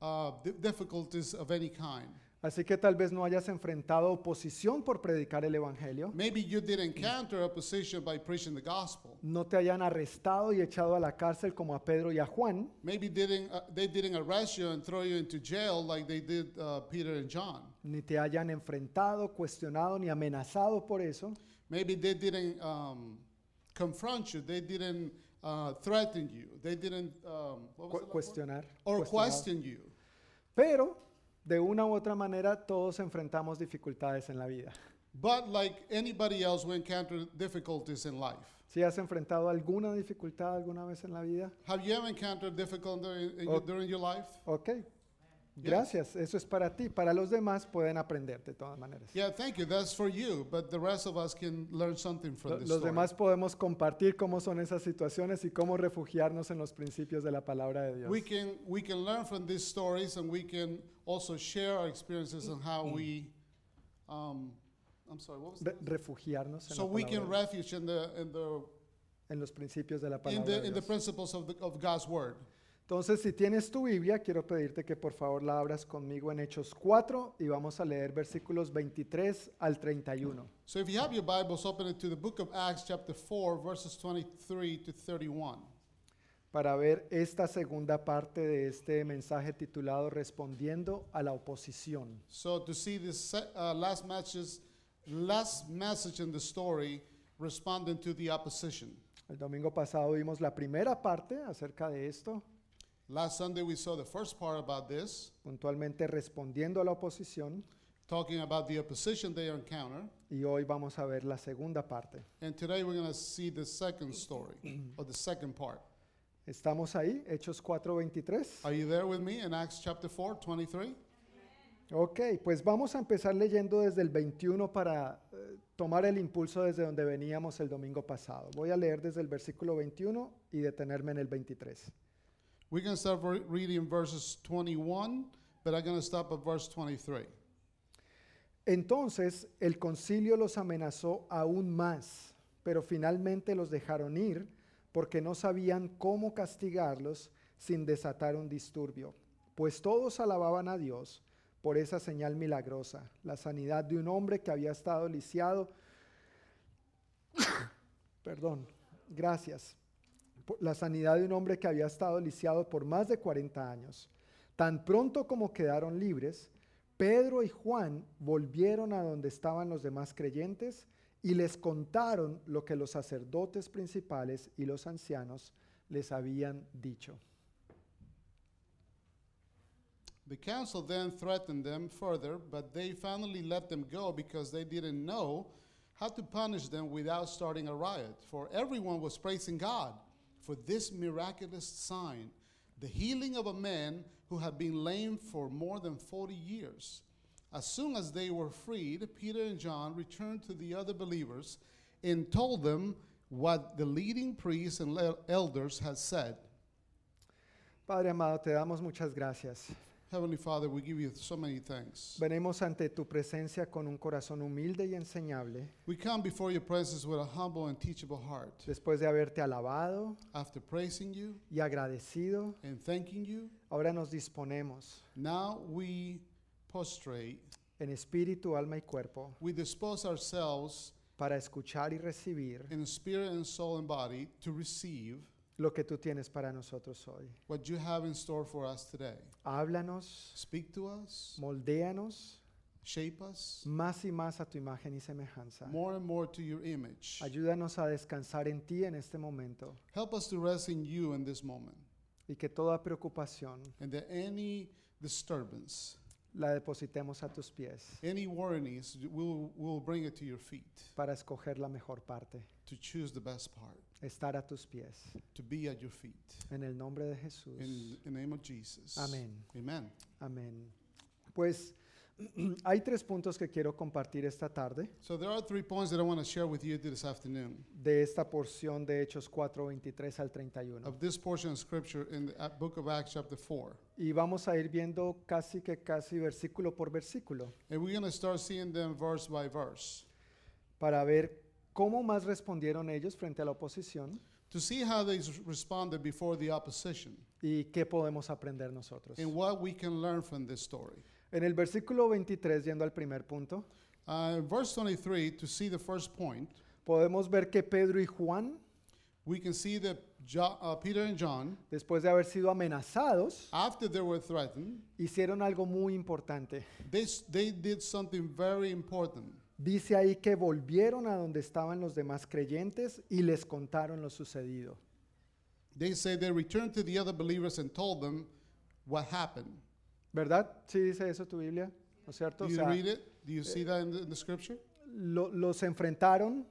uh, di- difficulties of any kind. Así que tal vez no hayas enfrentado oposición por predicar el Evangelio, Maybe you did encounter opposition by preaching the gospel. no te hayan arrestado y echado a la cárcel como a Pedro y a Juan, Maybe didn't, uh, they didn't arrest you and throw you into jail like they did uh, Peter and John. ni te hayan enfrentado, cuestionado ni amenazado por eso, Maybe they didn't um, confront you. They didn't uh, threaten you. They didn't um, what was cu- the last word? cuestionar. or question you. Pero de una u otra manera todos enfrentamos dificultades en la vida. But like anybody else, we encounter difficulties in life. Si has enfrentado alguna dificultad alguna vez en la vida, Have you ever encountered difficulty in, in Oh. during your life? ok. Gracias, eso es para ti. Para los demás pueden aprender de todas maneras. Yeah, thank you. That's for you. But the rest of us can learn something from Lo- this Los story. demás podemos compartir cómo son esas situaciones y cómo refugiarnos en los principios de la palabra de Dios. We can we can learn from these stories, and we can also share our experiences on how we. Um, I'm sorry. What was Re- that? refugiarnos en, So la we can refuge in the in the en los principios de la in palabra the de in the Dios. principles of the, of God's word. Entonces, si tienes tu Biblia, quiero pedirte que por favor la abras conmigo en Hechos 4 y vamos a leer versículos 23 al 31. So if you have your Bibles, open it to the book of Acts, chapter four, verses twenty-three to thirty-one. para ver esta segunda parte de este mensaje titulado Respondiendo a la oposición. So to see this uh, last message, last message in the story, responding to the opposition. El domingo pasado vimos la primera parte acerca de esto, Last Sunday we saw the first part about this, puntualmente respondiendo a la oposición, talking about the opposition they encounter, y hoy vamos a ver la segunda parte. and today we're going to see the second story, *clears throat* or the second part. ¿Estamos ahí? Hechos 4:23. Are you there with me in Acts chapter 4, 23? Ok, pues vamos a empezar leyendo desde el 21 para eh, tomar el impulso desde donde veníamos el domingo pasado. Voy a leer desde el versículo 21 y detenerme en el 23. We're going to start re- reading verses 21, but I'm going to stop at verse 23. Entonces el concilio los amenazó aún más, pero finalmente los dejaron ir porque no sabían cómo castigarlos sin desatar un disturbio, pues todos alababan a Dios por esa señal milagrosa, la sanidad de un hombre que había estado lisiado. *coughs* Perdón, gracias. La sanidad de un hombre que había estado lisiado por más de 40 años. Tan pronto como quedaron libres, Pedro y Juan volvieron a donde estaban los demás creyentes y les contaron lo que los sacerdotes principales y los ancianos les habían dicho. The council then threatened them further, but they finally let them go because they didn't know how to punish them without starting a riot. For everyone was praising God for this miraculous sign, the healing of a man who had been lame for more than 40 years. As soon as they were freed, Peter and John returned to the other believers and told them what the leading priests and elders had said. Padre amado, te damos muchas gracias. Heavenly Father, we give you so many thanks. Venimos ante tu presencia con un corazón humilde y enseñable, We come before your presence with a humble and teachable heart. después de haberte alabado After praising you y agradecido. and thanking you, Ahora nos disponemos now we prostrate, en espíritu, alma y cuerpo we dispose ourselves para escuchar y recibir in spirit and soul and body to receive lo que tú tienes para nosotros hoy. what you have in store for us today. Háblanos, Speak to us, moldéanos shape us más y más a tu imagen y semejanza. more and more to your image. Ayúdanos a descansar en ti en este momento Help us to rest in you in this moment, y que toda preocupación and that any disturbance, la depositemos a tus pies any worries, we'll, we'll bring it to your feet para escoger la mejor parte, to choose the best part, estar a tus pies. to be at your feet. En el nombre de Jesús. In the name of Jesus. Amén. Amen. Amén. Pues *clears throat* hay tres puntos que quiero compartir esta tarde So there are three points that I want to share with you this afternoon de esta porción de Hechos 4, 23 al 31. of this portion of scripture in the uh, book of Acts chapter 4. Y vamos a ir viendo casi que casi versículo por versículo And we're going to start seeing them verse by verse para ver cómo más respondieron ellos frente a la oposición to see how they s- responded before the opposition y qué podemos aprender nosotros. and what we can learn from this story. En el versículo 23, yendo al primer punto, Uh, verse 23, to see the first point, podemos ver que Pedro y Juan, we can see that jo- uh, Peter and John, después de haber sido amenazados, after they were threatened, hicieron algo muy importante. they, s- they did something very important. Dice ahí que volvieron a donde estaban los demás creyentes y les contaron lo sucedido. They say they returned to the other believers and told them what happened. ¿Verdad? Sí dice eso tu Biblia, ¿no es cierto? Do O you sea, read it? Do you see that in the, in the scripture? lo- los enfrentaron,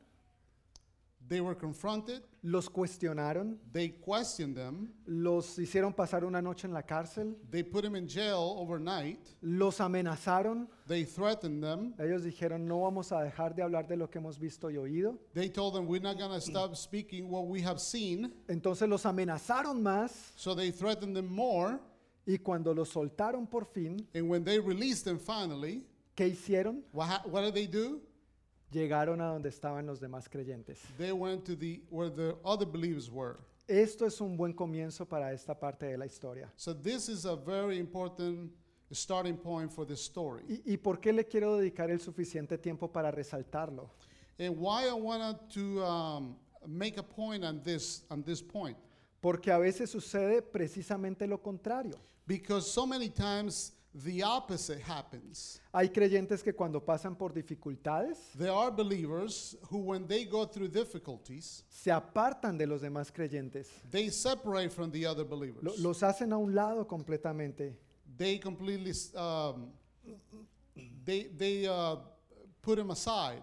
They were confronted, los cuestionaron, they questioned them, los hicieron pasar una noche en la cárcel, they put them in jail overnight, los amenazaron. they threatened them, Ellos dijeron, no vamos a dejar de hablar de lo que hemos visto y oído. they told them, We're not going to stop speaking what we have seen. Entonces los amenazaron más So they threatened them more, y cuando los soltaron por fin, and when they released them finally, ¿qué hicieron? what, ha- what did they do? Llegaron a donde estaban los demás creyentes. They went to the where the other believers were. Esto es un buen comienzo para esta parte de la historia. So this is a very important starting point for this story. ¿Y, y por qué le quiero dedicar el suficiente tiempo para resaltarlo? And why I wanted to um, make a point on this on this point Porque a veces sucede precisamente lo contrario. Because so many times the opposite happens. Hay creyentes que cuando pasan por dificultades There are believers who, when they go through difficulties, se apartan de los demás creyentes. they separate from the other Lo- believers. los hacen a un lado completamente. They completely um, they they uh, put them aside.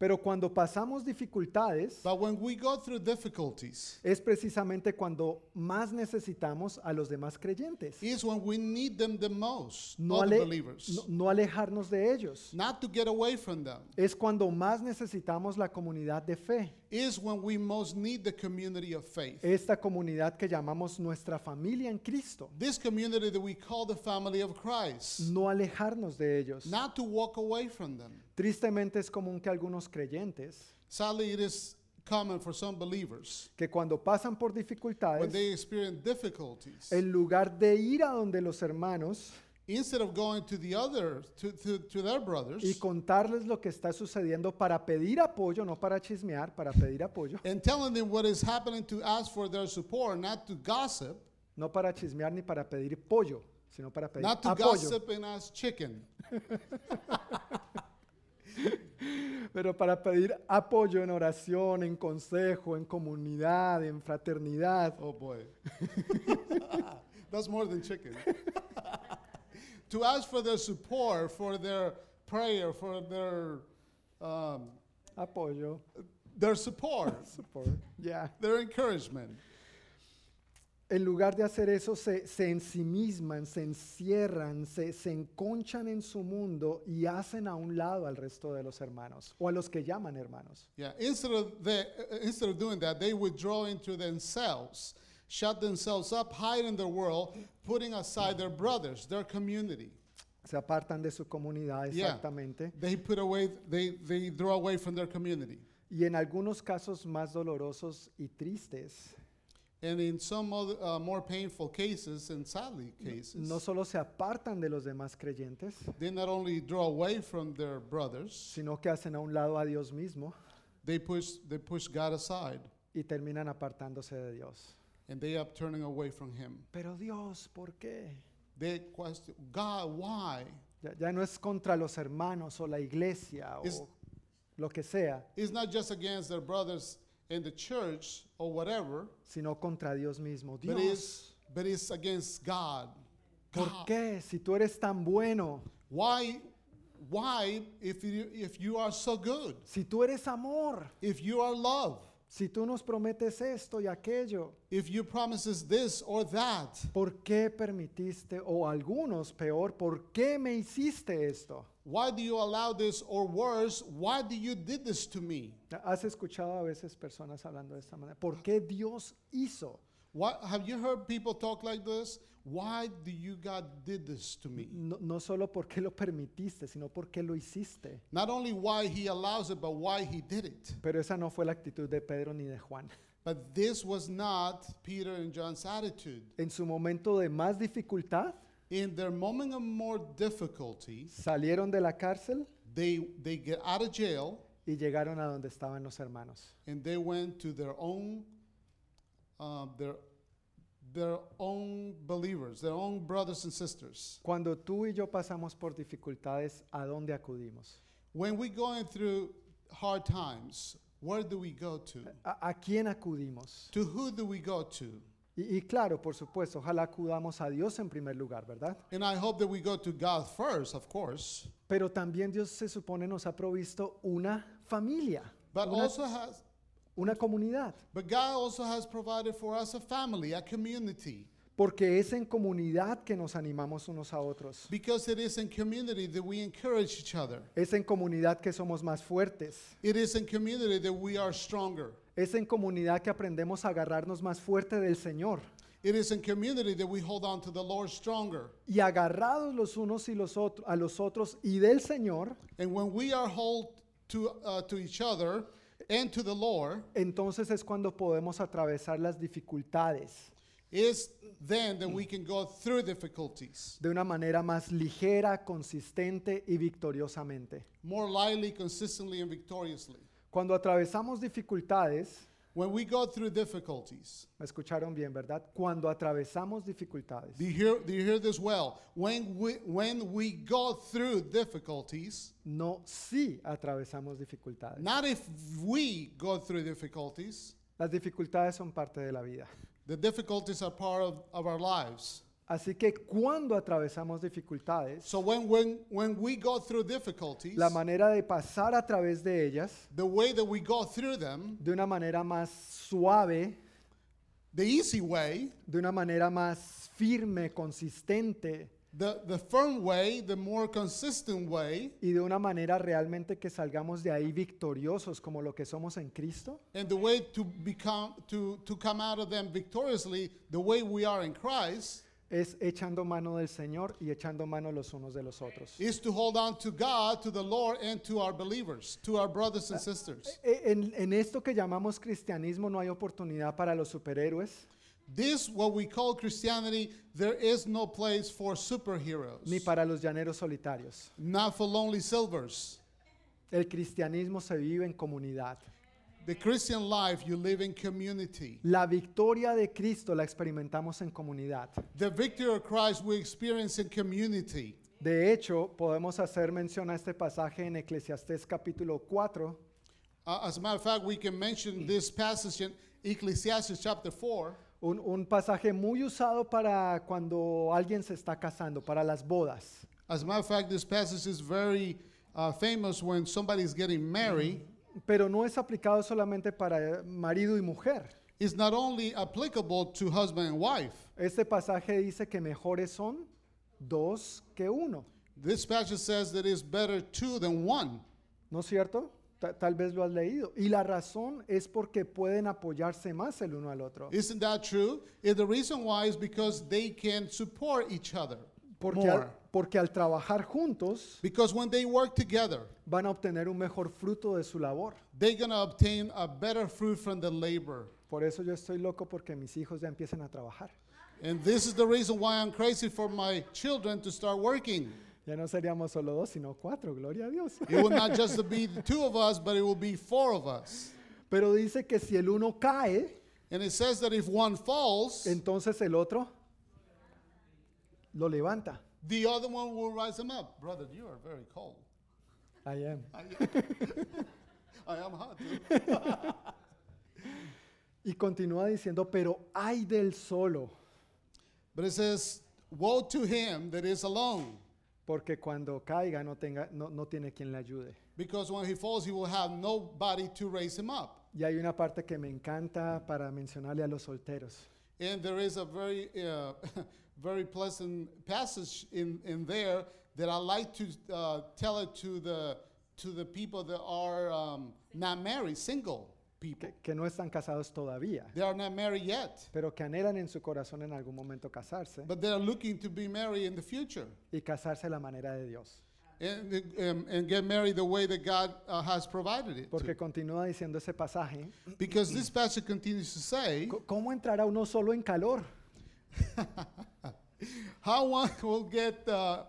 Pero cuando pasamos dificultades But when we go through difficulties, es precisamente cuando más necesitamos a los demás creyentes. is when we need them the most, No, ale- believers, no- no alejarnos de ellos. not to get away from them. Es cuando más necesitamos la comunidad de fe. Is when we most need the community of faith. Esta comunidad que llamamos nuestra familia en Cristo. This community that we call the family of Christ. No alejarnos de ellos. Not to walk away from them. Tristemente es común que algunos creyentes Sadly, it is common for some believers que cuando pasan por when dificultades, they experience difficulties, en lugar de ir a donde los hermanos instead of going to the other, to, to, to their brothers, y contarles lo que está sucediendo para pedir apoyo, no para chismear, para pedir apoyo, and telling them what is happening to ask for their support, not to gossip, no para chismear ni para pedir pollo, sino para pedir not to apoyo. gossip and ask chicken. *laughs* Pero para pedir apoyo en oración, en consejo, en comunidad, en fraternidad. Oh boy. *laughs* That's more than chicken. *laughs* to ask for their support, for their prayer, for their um, Apoyo. their support, *laughs* Support. Ya. their encouragement. En lugar de hacer eso, se, se ensimisman, se encierran, se, se enconchan en su mundo y hacen a un lado al resto de los hermanos o a los que llaman hermanos. Yeah. Instead of the, instead of doing that, they withdraw into themselves, shut themselves up, hide in their world, putting aside their brothers, their community. Se apartan de su comunidad Yeah. exactamente. They put away, they, they draw away from their community. Y en algunos casos más dolorosos y tristes, And in some other, uh, more painful cases and sadly cases, no solo se apartan de los demás creyentes, they not only draw away from their brothers, sino que hacen a un lado a Dios mismo they push, they push God aside y terminan apartándose de Dios. And they up turning away from Him. Pero Dios, ¿por qué? They question, God, why? Ya, ya no es contra los hermanos o la iglesia o lo que sea, It's not just against their brothers in the church or whatever, sino contra Dios mismo. but Dios, it's, but it's against God. ¿por God, qué? Si tú eres tan bueno, Why, why, if you, if you are so good, si tú eres amor, if you are love, si tú nos prometes esto y aquello, if you promises this or that, ¿por qué permitiste, o algunos peor, ¿por qué me hiciste esto? why do you allow this or worse, why do you did this to me? ¿Has escuchado a veces personas hablando de esta manera? ¿Por qué Dios hizo? What, have you heard people talk like this? Why do you God did this to me? No, no solo porque lo permitiste, sino porque lo hiciste. Not only why he allows it, but why he did it. Pero esa no fue la actitud de Pedro ni de Juan. But this was not Peter and John's attitude. En su momento de más dificultad, In their moment of more difficulty, salieron de la cárcel they, they get out of jail y llegaron a donde estaban los hermanos. and they went to their own, uh, their, their own believers, their own brothers and sisters. Cuando tú y yo pasamos por dificultades, ¿a dónde acudimos? When we're going through hard times, where do we go to? ¿A, a quién acudimos? To who do we go to? Y, y claro, por supuesto, ojalá acudamos a Dios en primer lugar, ¿verdad? And I hope that we go to God first, of course, Pero también Dios se supone nos ha provisto una familia, but una, also has, una comunidad. but God also has provided for us a family, a community. Porque es en comunidad que nos animamos unos a otros. Because it is in community that we encourage each other. Es en comunidad que somos más fuertes. It is in community that we are stronger. Es en comunidad que aprendemos a agarrarnos más fuerte del Señor. It is in community that we hold on to the Lord stronger. Y agarrados los unos y los otros a los otros y del Señor, And when we are hold to, uh, to each other and to the Lord, entonces es cuando podemos atravesar las dificultades is then that we can go through difficulties de una manera más ligera, consistente y victoriosamente. more lightly, consistently, and victoriously. Cuando atravesamos dificultades, When we go through difficulties, me escucharon bien, ¿verdad? Cuando atravesamos dificultades, do you hear, do you hear this well? When we, when we go through difficulties, no si atravesamos dificultades. not if we go through difficulties, Las dificultades son parte de la vida. the difficulties are part of, of our lives. Así que cuando atravesamos dificultades, So when, when, when we go through difficulties, la manera de pasar a través de ellas the way that we go through them, de una manera más suave, the easy way, de una manera más firme, consistente the, the firm way, the more consistent way, y de una manera realmente que salgamos de ahí victoriosos como lo que somos en Cristo, and the way to become to, to come out of them victoriously, the way we are in Christ, es echando mano del Señor y echando mano los unos de los otros. is to hold on to God, to the Lord, and to our believers, to our brothers and sisters. E- En, en esto que llamamos cristianismo no hay oportunidad para los superhéroes, This, what we call Christianity, there is no place for superheroes, ni para los llaneros solitarios. not for lonely silvers. El cristianismo se vive en comunidad. The Christian life, you live in community. La victoria de Cristo la experimentamos en comunidad. The victory of Christ we experience in community. De hecho, podemos hacer mención a este pasaje en Eclesiastés capítulo 4, Uh, as a matter of fact, we can mention this passage in Ecclesiastes chapter 4. un, un pasaje muy usado para cuando alguien se está casando, para las bodas. As a matter of fact, this passage is very uh, famous when somebody's getting married. Pero no es aplicado solamente para marido y mujer. It's not only applicable to husband and wife. Este pasaje dice que mejores son dos que uno. This passage says that it's better two than one. ¿No es cierto? Ta- tal vez lo has leído. Y la razón es porque pueden apoyarse más el uno al otro. Isn't that true? And the reason why is because they can support each other Porque more. al, porque al trabajar juntos Because when they work together, van a obtener un mejor fruto de su labor. they're going to obtain a better fruit from the labor. Por eso yo estoy loco porque mis hijos ya empiecen a trabajar. And this is the reason why I'm crazy for my children to start working. Ya no seríamos solo dos, sino cuatro, gloria a Dios. It will not *laughs* just be the two of us, but it will be four of us. Pero dice que si el uno cae, And it says that if one falls, entonces el otro lo levanta. The other one will rise him up. Brother, you are very cold. I am. *laughs* *laughs* I am hot. *laughs* Y continúa diciendo, pero hay del solo, But it says, Woe to him that is alone, porque cuando caiga no, tenga, no, no tiene quien le ayude. because when he falls, he will have nobody to raise him up. Y hay una parte que me encanta para mencionarle a los solteros. And there is a very, uh, very pleasant passage in, in there that I like to uh, tell it to the, to the people that are um, not married, single people. que, que no están casados todavía, They are not married yet, pero que anhelan en su corazón en algún momento casarse but they are looking to be married in the future y casarse a la manera de Dios. and, um, and get married the way that God uh, has provided it. Porque To. continúa diciendo ese pasaje, Because this passage continues to say, "Co- ¿cómo entrará uno solo en calor? *laughs* how one will get uh,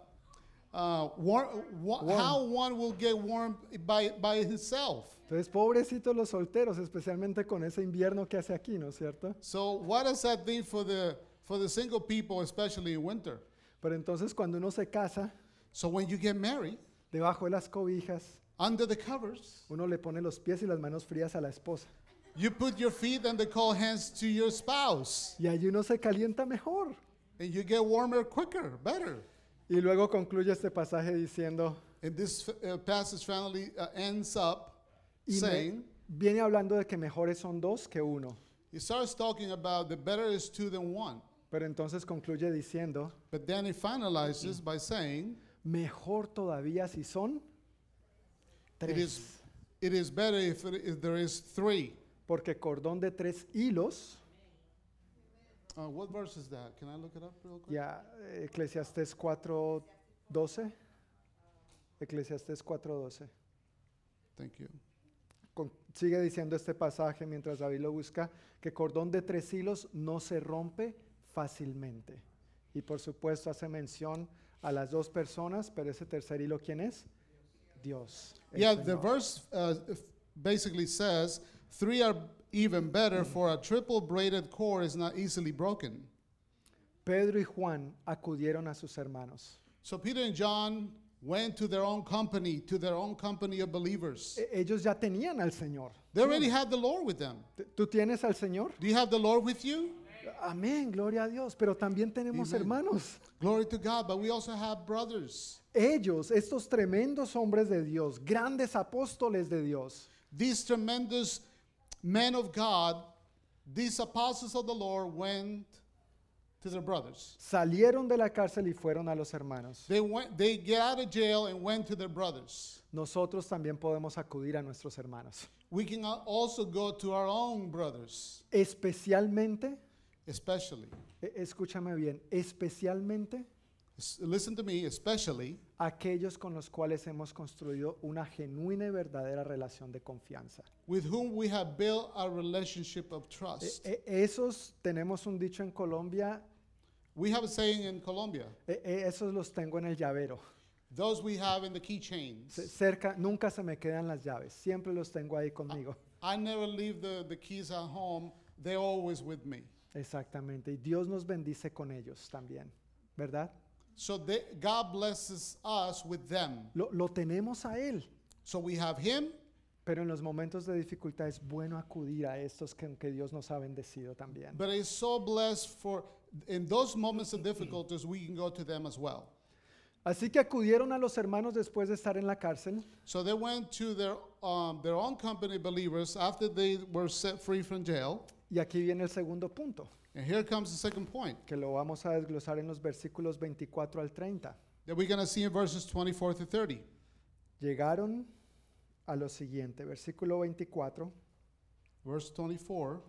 uh, war- wa- Warm. how one will get warm by, by himself. Entonces, pobrecitos los solteros, especialmente con ese invierno que hace aquí, ¿no es cierto? So what does that mean for the for the single people, especially in winter? Pero entonces cuando uno se casa, So when you get married, debajo de las cobijas, under the covers, uno le pone los pies y las manos frías a la esposa. You put your feet and the cold hands to your spouse, Y allí uno se calienta mejor. and you get warmer quicker, better. Y luego concluye este pasaje diciendo, And this uh, passage finally uh, ends up y saying, viene hablando de que mejores son dos que uno. he starts talking about the better is two than one. Pero entonces concluye diciendo, But then he finalizes by saying, mejor todavía si son tres. is, it is better if, it, if there is three. Porque cordón de tres hilos, Uh, what verse is that? Can I look it up real quick? ya Eclesiastés 4.12. Eclesiastés 4.12. Thank you. Con- Sigue diciendo este pasaje mientras David lo busca, que cordón de tres hilos no se rompe fácilmente. Y por supuesto hace mención a las dos personas, pero ese tercer hilo, ¿quién es? Dios. Yeah, the Señor. verse uh, basically says three are even better, for a triple braided cord is not easily broken. Pedro y Juan acudieron a sus hermanos. So Peter and John went to their own company, to their own company of believers. E- ellos ya tenían al Señor. They already had the Lord with them. T- ¿Tú tienes al Señor? Do you have the Lord with you? Amén, gloria a Dios. Pero también tenemos Amen. hermanos. Glory to God. But we also have brothers. Ellos, estos tremendos hombres de Dios, grandes apóstoles de Dios, These tremendous men of God, these apostles of the Lord went to their brothers. salieron de la cárcel y fueron a los hermanos. They went they get out of jail and went to their brothers. Nosotros también podemos acudir a nuestros hermanos. We can also go to our own brothers, Especialmente, especially. escúchame bien, especialmente Listen to me, especially aquellos con los cuales hemos construido una genuina y verdadera relación de confianza. with whom we have built a relationship of E- trust. e- esos, tenemos un dicho en Colombia, We have a saying in Colombia. e- e- esos los tengo en el llavero. Those we have in the Ce- keychains. Cerca, nunca se me quedan las llaves, siempre los tengo ahí conmigo. I never leave the, the keys at home. They're always with me. Exactamente. Y Dios nos bendice con ellos también, ¿verdad? So they, God blesses us with them. Lo, lo tenemos a Él, So we have Him, pero en los momentos de dificultad es bueno acudir a estos que, que Dios nos ha bendecido también. but it's so blessed for in those moments of difficulties we can go to them as well. Así que acudieron a los hermanos después de estar en la cárcel So they went to their um, their own company believers after they were set free from jail. y aquí viene el segundo punto, And here comes the second point que lo vamos a desglosar en los versículos 24 al 30. that we're going to see in verses 24 to 30. Llegaron a lo siguiente, versículo 24. Verse 24.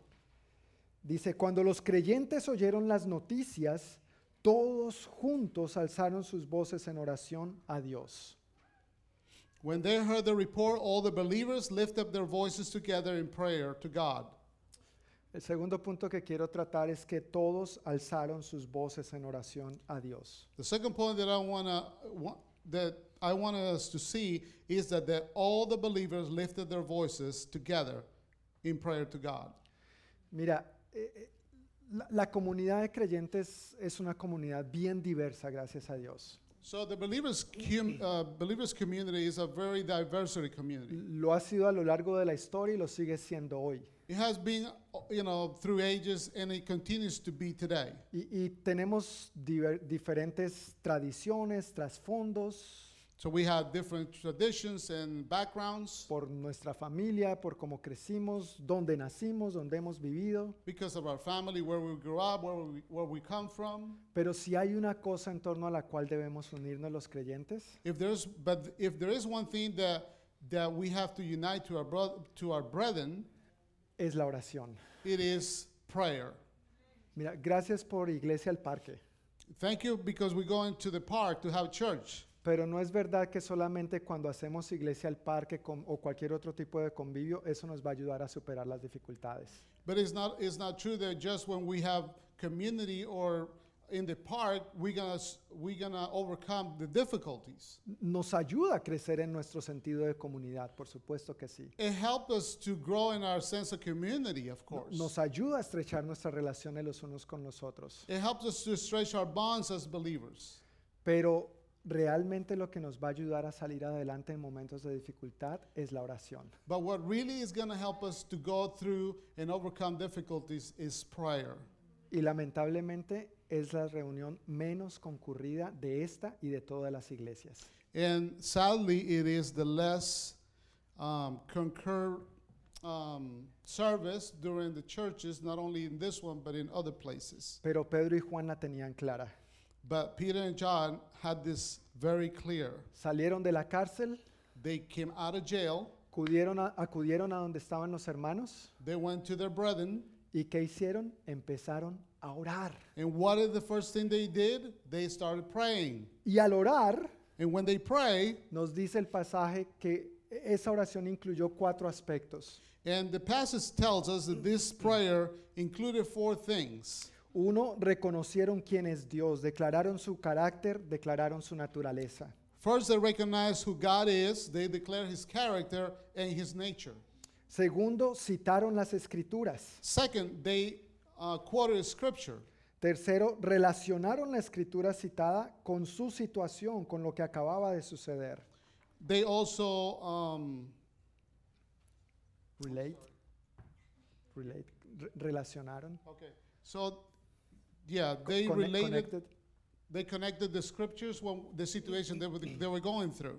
Dice, cuando los creyentes oyeron las noticias, todos juntos alzaron sus voces en oración a Dios. When they heard the report, all the believers lift up their voices together in prayer to God. El segundo punto que quiero tratar es que todos alzaron sus voces en oración a Dios. The second point that I want to that I want us to see is that the, all the believers lifted their voices together in prayer to God. Mira, eh, eh, la, la comunidad de creyentes es una comunidad bien diversa, gracias a Dios. So the believers cum, uh, believers community is a very diversity community. Lo ha sido a lo largo de la historia y lo sigue siendo hoy. It has been, you know, through ages, and it continues to be today. Y, y tenemos diferentes tradiciones, trasfondos, So we have different traditions and backgrounds por nuestra familia, por cómo crecimos, dónde nacimos, dónde hemos vivido. because of our family, where we grew up, where we, where we come from. Pero si hay una cosa en torno a la cual debemos unirnos los creyentes, If there's, but if there is one thing that that we have to unite to our bro- to our brethren, es la oración. it is prayer. Mira, gracias por Iglesia al Parque. Thank you because we're going to the park to have church. Pero no es verdad que solamente cuando hacemos Iglesia al Parque con- o cualquier otro tipo de convivio, eso nos va a ayudar a superar las dificultades. But it's not it's not true that just when we have community or in the park, we're gonna we're gonna overcome the difficulties. Nos ayuda a crecer en nuestro sentido de comunidad, por supuesto que sí. It helped us to grow in our sense of community, of course. Nos ayuda a estrechar nuestras relaciones los unos con los otros. It helps us to stretch our bonds as believers. Pero realmente lo que nos va a ayudar a salir adelante en momentos de dificultad es la oración. But what really is going to help us to go through and overcome difficulties is prayer. Y lamentablemente es la reunión menos concurrida de esta y de todas las iglesias. And sadly, it is the less um, concur um, service during the churches, not only in this one, but in other places. Pero Pedro y Juan la tenían clara. But Peter and John had this very clear. Salieron de la cárcel, They came out of jail, acudieron a, acudieron a donde estaban los hermanos they went to their brethren, y ¿qué hicieron? Empezaron a orar. and what is the first thing they did? They started praying. Y al orar, And when they pray, nos dice el pasaje que esa oración incluyó cuatro aspectos. and the passage tells us that this prayer included four things. Uno, reconocieron quién es Dios, declararon su carácter, declararon su naturaleza. First, they recognize who God is, they declare his character and his nature. Segundo, citaron las escrituras. Second, they uh, quoted scripture. Tercero, relacionaron la escritura citada con su situación, con lo que acababa de suceder. They also, um, Relate. Relate. Re- relacionaron. okay, so yeah, they Conne- related, connected. they connected the scriptures when the situation they were, they were going through.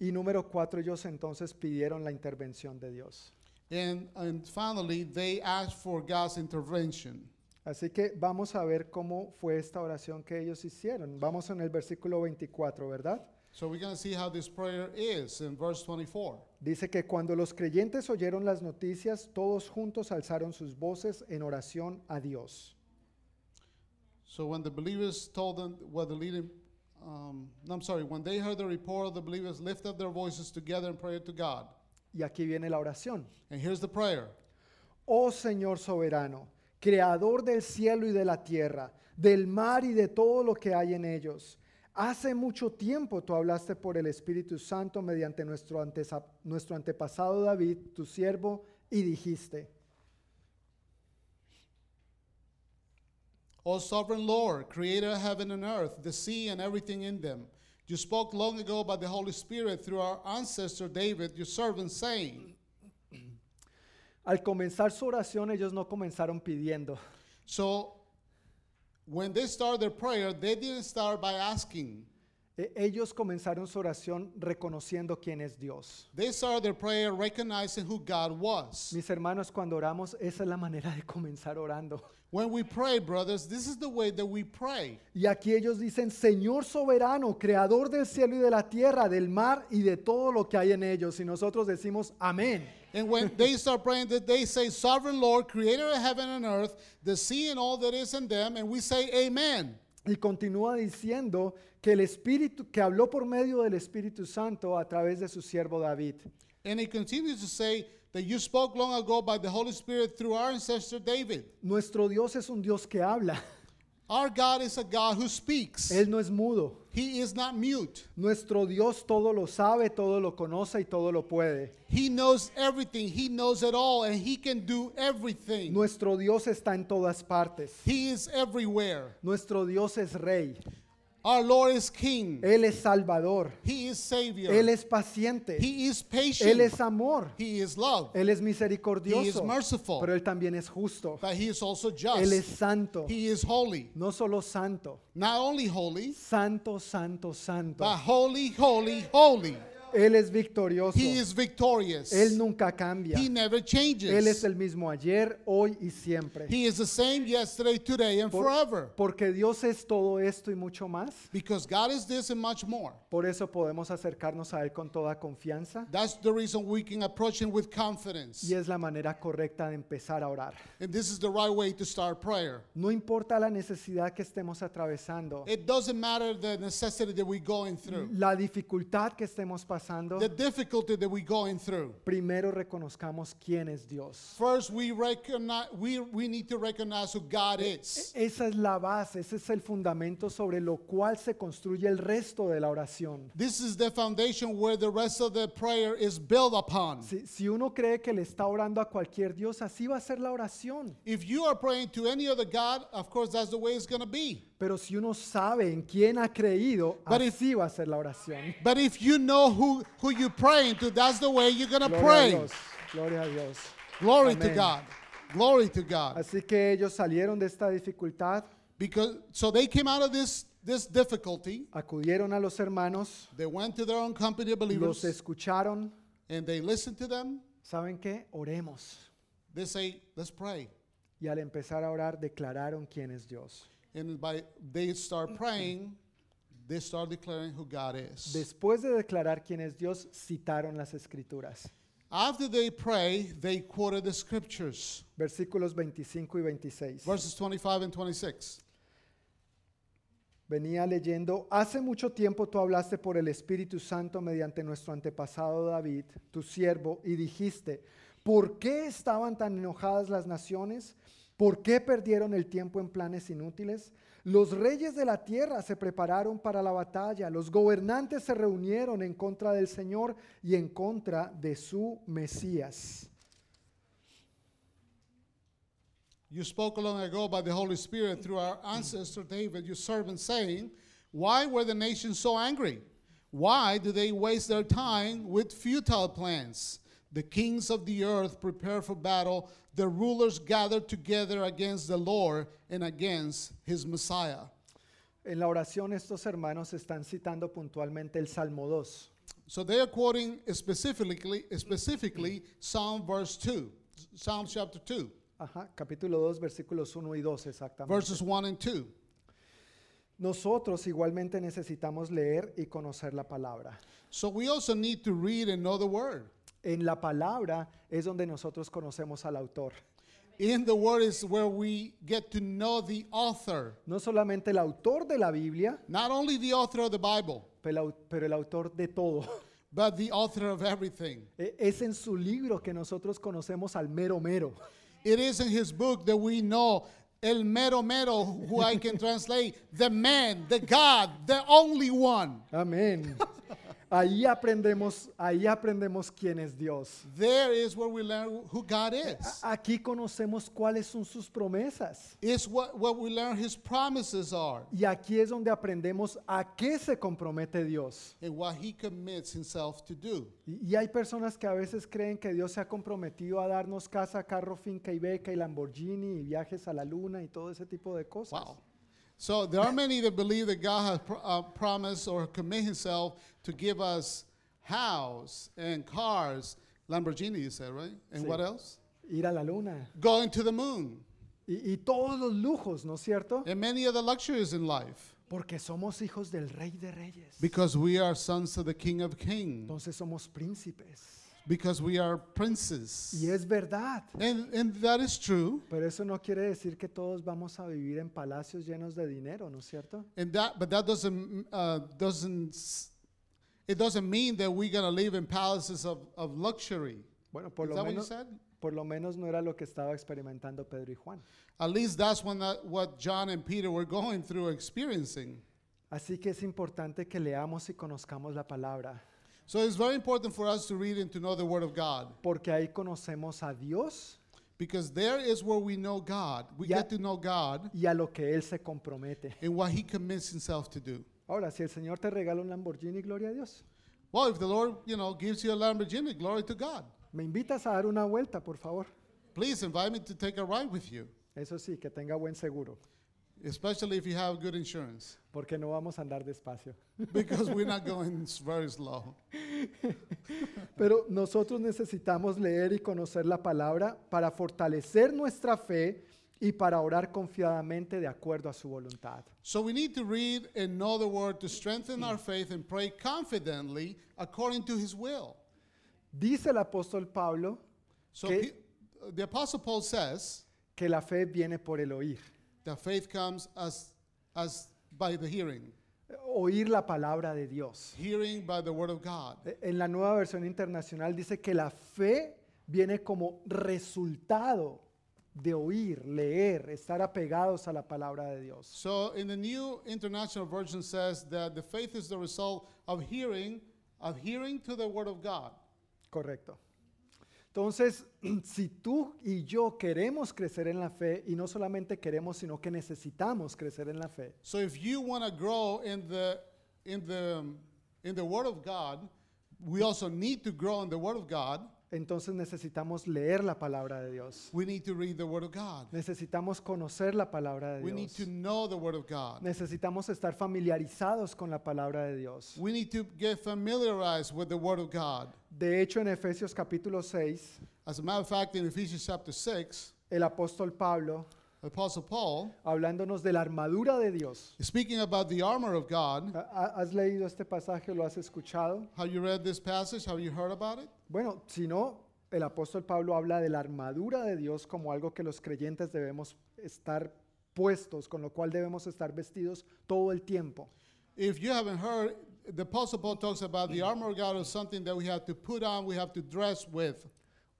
Y número cuatro, ellos entonces pidieron la intervención de Dios. And, and finally, they asked for God's intervention. Así que vamos a ver cómo fue esta oración que ellos hicieron. Vamos en el versículo 24, ¿verdad? So we're going to see how this prayer is in verse 24. Dice que cuando los creyentes oyeron las noticias, todos juntos alzaron sus voces en oración a Dios. So when the believers told them what the leading, um, no, I'm sorry, when they heard the report, the believers lifted up their voices together in prayer to God. Y aquí viene la oración. And here's the prayer. Oh Señor soberano, creador del cielo y de la tierra, del mar y de todo lo que hay en ellos. Hace mucho tiempo tú hablaste por el Espíritu Santo mediante nuestro, antepasado David, tu siervo, y dijiste. O sovereign Lord, creator of heaven and earth, the sea and everything in them. You spoke long ago by the Holy Spirit through our ancestor David, your servant, saying. Al comenzar su oración, ellos no comenzaron pidiendo. So when they started their prayer, they didn't start by asking. E- Ellos comenzaron su oración reconociendo quién es Dios. They started their prayer recognizing who God was. Mis hermanos, cuando oramos, esa es la manera de comenzar orando. When we pray, brothers, this is the way that we pray. Y aquí ellos dicen, Señor soberano, creador del cielo y de la tierra, del mar y de todo lo que hay en ellos. Y nosotros decimos, amén. And when they start praying, that they say, Sovereign Lord, creator of heaven and earth, the sea and all that is in them, and we say, Amen. Y continúa diciendo que el Espíritu, que habló por medio del Espíritu Santo a través de su siervo David. And he continues to say that you spoke long ago by the Holy Spirit through our ancestor David. Nuestro Dios es un Dios que habla. Our God is a God who speaks. Él no es mudo. He is not mute. Nuestro Dios todo lo sabe, todo lo conoce y todo lo puede. He knows everything. He knows it all, and he can do everything. Nuestro Dios está en todas partes. He is everywhere. Nuestro Dios es rey. Our Lord is King. Él es salvador. He is Savior. Él es paciente. He is patient. Él es amor. He is love. Él es He is misericordioso. merciful. Pero Él también es justo. But he is also just. Él es santo. He is holy. No solo santo. Not only holy, Santo, santo, santo. but holy, holy, holy. Él es victorioso. He is victorious. Él nunca cambia. He never changes. Él es el mismo ayer, hoy y siempre. He is the same yesterday, today, and Por- forever. porque Dios es todo esto y mucho más. Because God is this and much more. Por eso podemos acercarnos a Él con toda confianza. That's the reason we can approach Him with confidence. Y es la manera correcta de empezar a orar. And this is the right way to start prayer. No importa la necesidad que estemos atravesando, It doesn't matter the necessity that we're going through, la dificultad que estemos pasando, the difficulty that we're going through. primero reconozcamos quién es Dios. First, we recognize we, we need to recognize who God is. Esa es la base, ese es el fundamento sobre lo cual se construye el resto de la oración. This is the foundation where the rest of the prayer is built upon. Si, si uno cree que le está orando a cualquier Dios, así va a ser la oración. If you are praying to any other God, of course that's the way it's going to be. Pero si uno sabe en quién ha creído, But if- así va a ser la oración. But if you know who, who you're praying to, that's the way you're going to Gloria a pray. Dios. Gloria a Dios. Glory to Amen. God. Glory to God. Así que ellos salieron de esta dificultad, Because so they came out of this this difficulty. acudieron a los hermanos, They went to their own company of los believers escucharon. and they listened to them. ¿Saben qué? Oremos. They say, "Let's pray." Y al empezar a orar, declararon quién es Dios. And by they start praying, they start declaring who God is. Después de declarar quién es Dios, citaron las escrituras. After they pray, they quoted the scriptures, Versículos 25 y 26. verses 25 and 26. Venía leyendo, hace mucho tiempo tú hablaste por el Espíritu Santo mediante nuestro antepasado David, tu siervo, y dijiste, ¿por qué estaban tan enojadas las naciones? ¿Por qué perdieron el tiempo en planes inútiles? Los reyes de la tierra se prepararon para la batalla, los gobernantes se reunieron en contra del Señor y en contra de su Mesías. You spoke long ago by the Holy Spirit through our ancestor David, your servant, saying, Why were the nations so angry? Why do they waste their time with futile plans? The kings of the earth prepare for battle, the rulers gather together against the Lord and against his Messiah. En la oración estos hermanos están citando puntualmente el Salmo 2. So they are quoting specifically, specifically Psalm verse 2, Psalm chapter 2, Ajá, capítulo 2, versículos 1 y 2 exactamente. verses 1 and 2. Nosotros igualmente necesitamos leer y conocer la palabra. So we also need to read and know the word. En la palabra es donde nosotros conocemos al autor. In the word is where we get to know the author, No solamente el autor de la Biblia, not only the author of the Bible, pero pero el autor de todo. but the author of everything. E- Es en su libro que nosotros conocemos al mero mero. It is in his book that we know El Mero Mero, who I can *laughs* translate, the man, the God, the only one. Amén. *laughs* Ahí aprendemos, ahí aprendemos quién es Dios. There is where we learn who God is. A- Aquí conocemos cuáles son sus promesas. It's what, what we learn His promises are Y aquí es donde aprendemos a qué se compromete Dios. and what He commits Himself to do. Y, y hay personas que a veces creen que Dios se ha comprometido a darnos casa, carro, finca y beca y Lamborghini y viajes a la luna y todo ese tipo de cosas. Wow. So there are many that believe that God has pro- uh, promised or commit Himself to give us house and cars, Lamborghini, you said, right? And Sí. what else? Ir a la luna. Going to the moon Y, y todos los lujos, ¿no es cierto? and many other luxuries in life Porque somos hijos del Rey de Reyes. because we are sons of the King of Kings, Entonces somos príncipes. Because we are princes. Y es verdad. And, and that is true. Pero eso no quiere decir que todos vamos a vivir en palacios llenos de dinero, ¿no es cierto? And that, but that doesn't uh, doesn't it doesn't mean that we're gonna live in palaces of, of luxury. Bueno, por Is lo, that what you menos, said? por lo menos no era lo que estaba experimentando Pedro y Juan. At least that's when that, what John and Peter were going through, experiencing. Así que es importante que leamos y conozcamos la palabra, So it's very important for us to read and to know the Word of God, porque ahí conocemos a Dios because there is where we know God. We Ya- get to know God y a lo que Él se compromete. and what He commits Himself to do. Ahora, si el Señor te regala un Lamborghini, gloria a Dios. Well, if the Lord, you know, gives you a Lamborghini, glory to God. Me invitas a dar una vuelta, por favor. Please invite me to take a ride with you, Eso sí, que tenga buen seguro, especially if you have good insurance, porque no vamos a andar despacio. *laughs* because we're not *laughs* going very slow. Pero nosotros necesitamos leer y conocer la palabra para fortalecer nuestra fe y para orar confiadamente de acuerdo a su voluntad. So we need to read and know the Word to strengthen our *clears throat* faith and pray confidently according to His will. Dice el apóstol Pablo So Que- Pe- the Apostle Paul says que la fe viene por el oír. That faith comes as, as by the hearing, Oír la palabra de Dios. hearing by the Word of God. E- En la nueva versión internacional dice que la fe viene como resultado de oír, leer, estar apegados a la palabra de Dios. So in the New International Version says that the faith is the result of hearing, of hearing to the Word of God. Correcto. Entonces, *clears throat* si tú y yo queremos crecer en la fe, y no solamente queremos, sino que necesitamos crecer en la fe, So if you want to grow in the in the in the Word of God, we also need to grow in the Word of God. Entonces necesitamos leer la palabra de Dios. We need to read the Word of God. Necesitamos conocer la palabra de We need Dios. to know the Word of God. Necesitamos estar familiarizados con la palabra de Dios. We need to get familiarized with the Word of God. De hecho, en Efesios capítulo 6, As a matter of fact, in Ephesians chapter 6, el apóstol Pablo, Apostle Paul, hablándonos de la armadura de Dios. speaking about the armor of God, ¿Ha- ha- ¿Has leído este pasaje lo has escuchado? have you read this passage? Have you heard about it? Bueno, si no, el apóstol Pablo habla de la armadura de Dios como algo que los creyentes debemos estar puestos, con lo cual debemos estar vestidos todo el tiempo. If you haven't heard, the Apostle Paul talks about the armor of God as something that we have to put on, we have to dress with.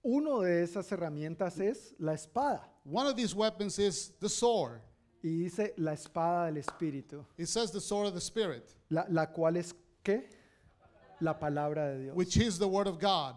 Uno de esas herramientas es la espada. One of these weapons is the sword. Y dice la espada del Espíritu, It says the sword of the Spirit, la, la cual es ¿qué? La palabra de Dios. which is the Word of God.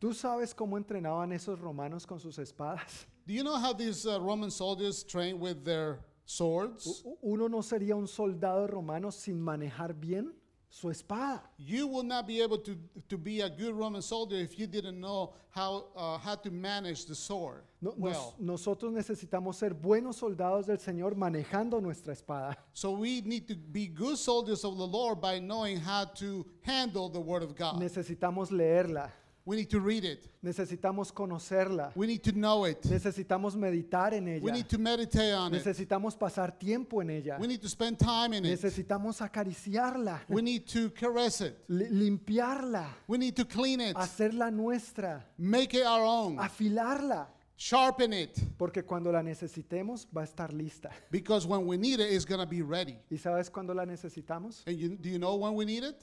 ¿Tú sabes cómo entrenaban esos romanos con sus espadas? *laughs* Do you know how these uh, Roman soldiers train with their swords? U- Uno no sería un soldado romano sin manejar bien su espada. You will not be able to, to be a good Roman soldier if you didn't know how, uh, how to manage the sword No- nos- well. nosotros necesitamos ser buenos soldados del Señor manejando nuestra espada. So we need to be good soldiers of the Lord by knowing how to handle the Word of God. Necesitamos leerla, We need to read it. necesitamos conocerla, We need to know it. necesitamos meditar en We ella, need to meditate on it. necesitamos pasar tiempo en ella, We need to spend time in it. necesitamos acariciarla, We need to caress it. li- limpiarla, We need to clean it. hacerla nuestra, Make it our own. afilarla, Sharpen it. porque cuando la necesitemos va a estar lista. Because when we need it, it's going to be ready. ¿Y sabes cuándo la necesitamos? And you, do you know when we need it?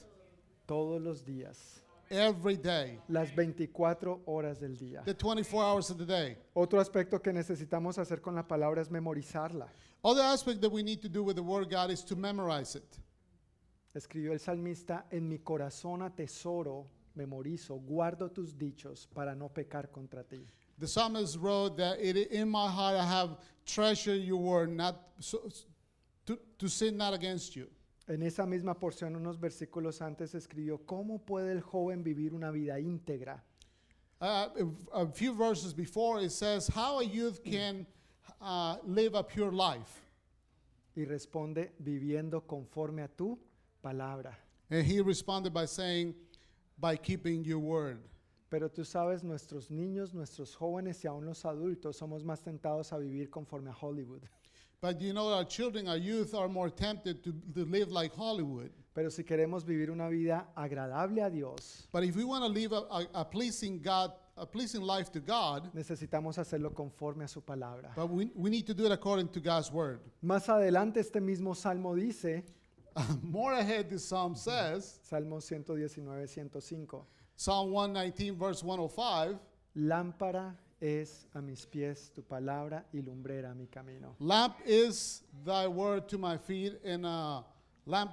Todos los días, Every day. las 24 horas del día. The 24 hours of the day. Otro aspecto que necesitamos hacer con la palabra es memorizarla. Other aspect that we need to do with the Word God is to memorize it. Escribió el salmista, en mi corazón atesoro, memorizo, guardo tus dichos para no pecar contra ti. The psalmist wrote that it, in my heart I have treasured your word, not so, to, to sin not against you. En esa misma porción, unos versículos antes, escribió, ¿cómo puede el joven vivir una vida íntegra? Uh, a few verses before, it says how a youth can uh, live a pure life. Y responde, viviendo conforme a tu palabra. And he responded by saying, by keeping your word. Pero tú sabes, nuestros niños, nuestros jóvenes y aún los adultos somos más tentados a vivir conforme a Hollywood. But you know, our children, our youth are more tempted to, to live like Hollywood. Pero si queremos vivir una vida agradable a Dios, But if we want to live a, a, a pleasing God, a pleasing life to God, necesitamos hacerlo conforme a su palabra. but we, we need to do it according to God's word. Más adelante este mismo salmo dice, *laughs* More ahead, this psalm says, Salmo 119, 105, Psalm 119, verse 105, lámpara es a mis pies tu palabra y lumbrera a mi camino. lamp is thy word to my feet, and uh, lamp,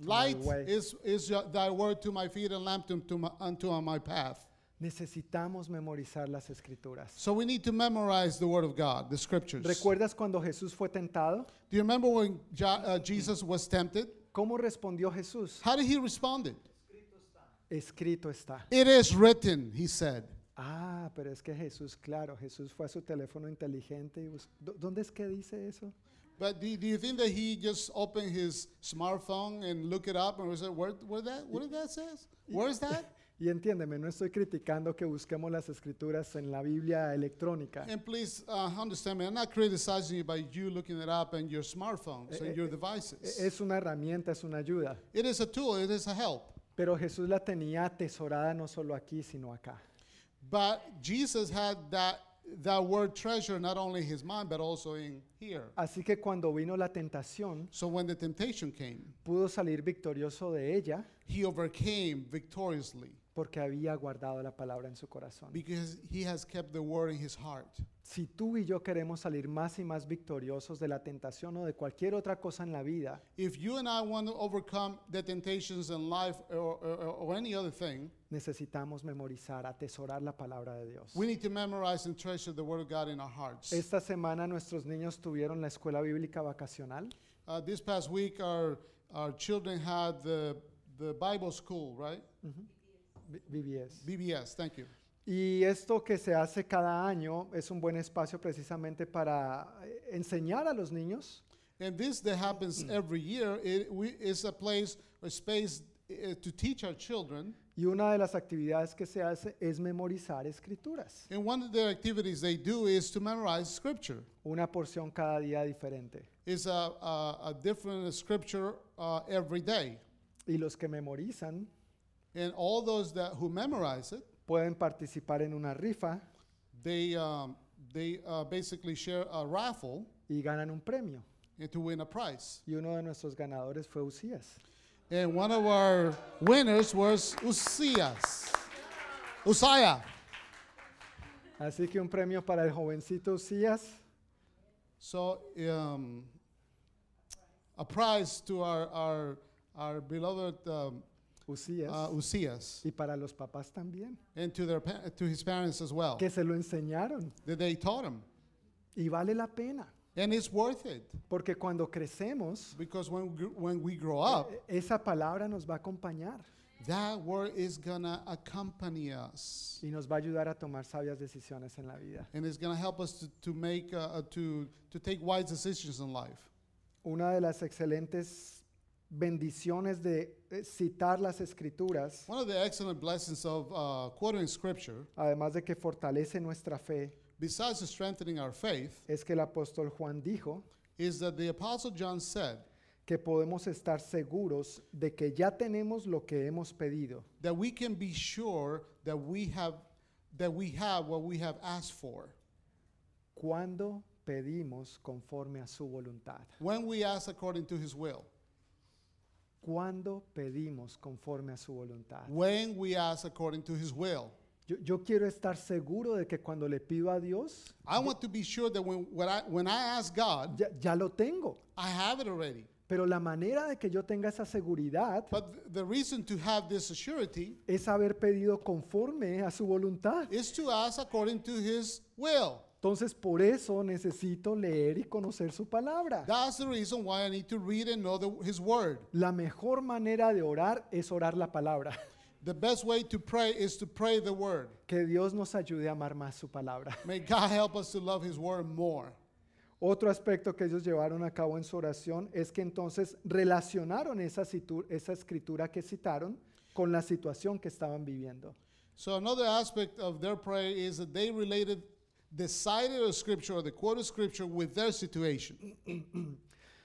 light way. is, is your- thy word to my feet, and lamp unto my, unto my path. Necesitamos memorizar las escrituras. So we need to memorize the word of God, the scriptures. ¿Recuerdas cuando Jesús fue tentado? Do you remember when Jo- uh, Jesus was tempted? ¿Cómo respondió Jesús? How did he respond? Escrito está. It is written, he said. Ah, pero es que Jesús, claro, Jesús fue a su teléfono inteligente y bus- ¿Dó- ¿Dónde es que dice eso? But do, do you think that he just opened his smartphone and look it up and was like, where, where that, what did that says? Where is that? *laughs* Y entiéndeme, no estoy criticando que busquemos las escrituras en la Biblia electrónica. And please uh, understand me, I'm not criticizing you by you looking it up on your smartphones Eh, and your eh, devices. Es una herramienta, es una ayuda. It is a tool, it is a help. Pero Jesús la tenía atesorada no solo aquí, sino acá. But Jesus had that, that word treasure not only in his mind, but also in here. Así que cuando vino la tentación, So when the temptation came, pudo salir victorioso de ella he overcame victoriously porque había guardado la palabra en su corazón. because he has kept the word in his heart. Si tú y yo queremos salir más y más victoriosos de la tentación o de cualquier otra cosa en la vida, If you and I want to overcome the temptations in life or, or, or any other thing, necesitamos memorizar, atesorar la palabra de Dios. we need to memorize and treasure the word of God in our hearts. Esta semana nuestros niños tuvieron la escuela bíblica vacacional Uh, this past week, our, our children had the, the Bible school, right? B- BBS. BBS, thank you. Y esto que se hace cada año es un buen espacio precisamente para eh, enseñar a los niños And this that happens every year it we, is a place, a space uh, to teach our children. y una de las actividades que se hace es memorizar escrituras, And one of the activities they do is to memorize scripture. una porción cada día diferente. It's a, a, a different scripture uh, every day. Y los que memorizan And all those that who memorize it, pueden participar en una rifa they, um, they uh, basically share a raffle y ganan un premio. and to win a prize. Y uno de nuestros ganadores fue Usías. And one of our winners was Uzias. Uzziah. Así que un premio para el jovencito Usías So, um, a prize to our, our, our beloved um, Usías uh, Uzias y para los papás también, and to, their to his parents as well, que se lo enseñaron. that they taught him. Y vale la pena, And it's worth it porque cuando crecemos, because when, we when we grow up, e- esa palabra nos va a acompañar that word is to accompany us. y nos va a ayudar a tomar sabias decisiones en la vida. And it's to help us to, to make, uh, uh, to, to take wise decisions in life. Una de las excelentes bendiciones de eh, citar las escrituras, One of the excellent blessings of uh, quoting scripture, además de que fortalece nuestra fe, besides strengthening our faith, es que el apóstol Juan dijo is that the Apostle John said que podemos estar seguros de que ya tenemos lo que hemos pedido. that we can be sure that we have, that we have what we have asked for cuando pedimos conforme a su voluntad. when we ask according to his will. Cuando pedimos conforme a su voluntad. When we ask according to his will. Yo, yo quiero estar seguro de que cuando le pido a Dios, I want to be sure that when, when, I, when I ask God, ya, ya lo tengo. I have it already. Pero la manera de que yo tenga esa seguridad But th- the reason to have this surety es haber pedido conforme a su voluntad. is to ask according to his will. Entonces, por eso necesito leer y conocer su palabra. That's the reason why I need to read and know the, his word. La mejor manera de orar es orar la palabra. *laughs* The best way to pray is to pray the word. Que Dios nos ayude a amar más su palabra. *laughs* May God help us to love his word more. Otro aspecto que ellos llevaron a cabo en su oración es que entonces relacionaron esa, esa escritura que citaron con la situación que estaban viviendo. So another aspect of their prayer is that they related the cited of scripture or the quoted scripture with their situation. *clears throat*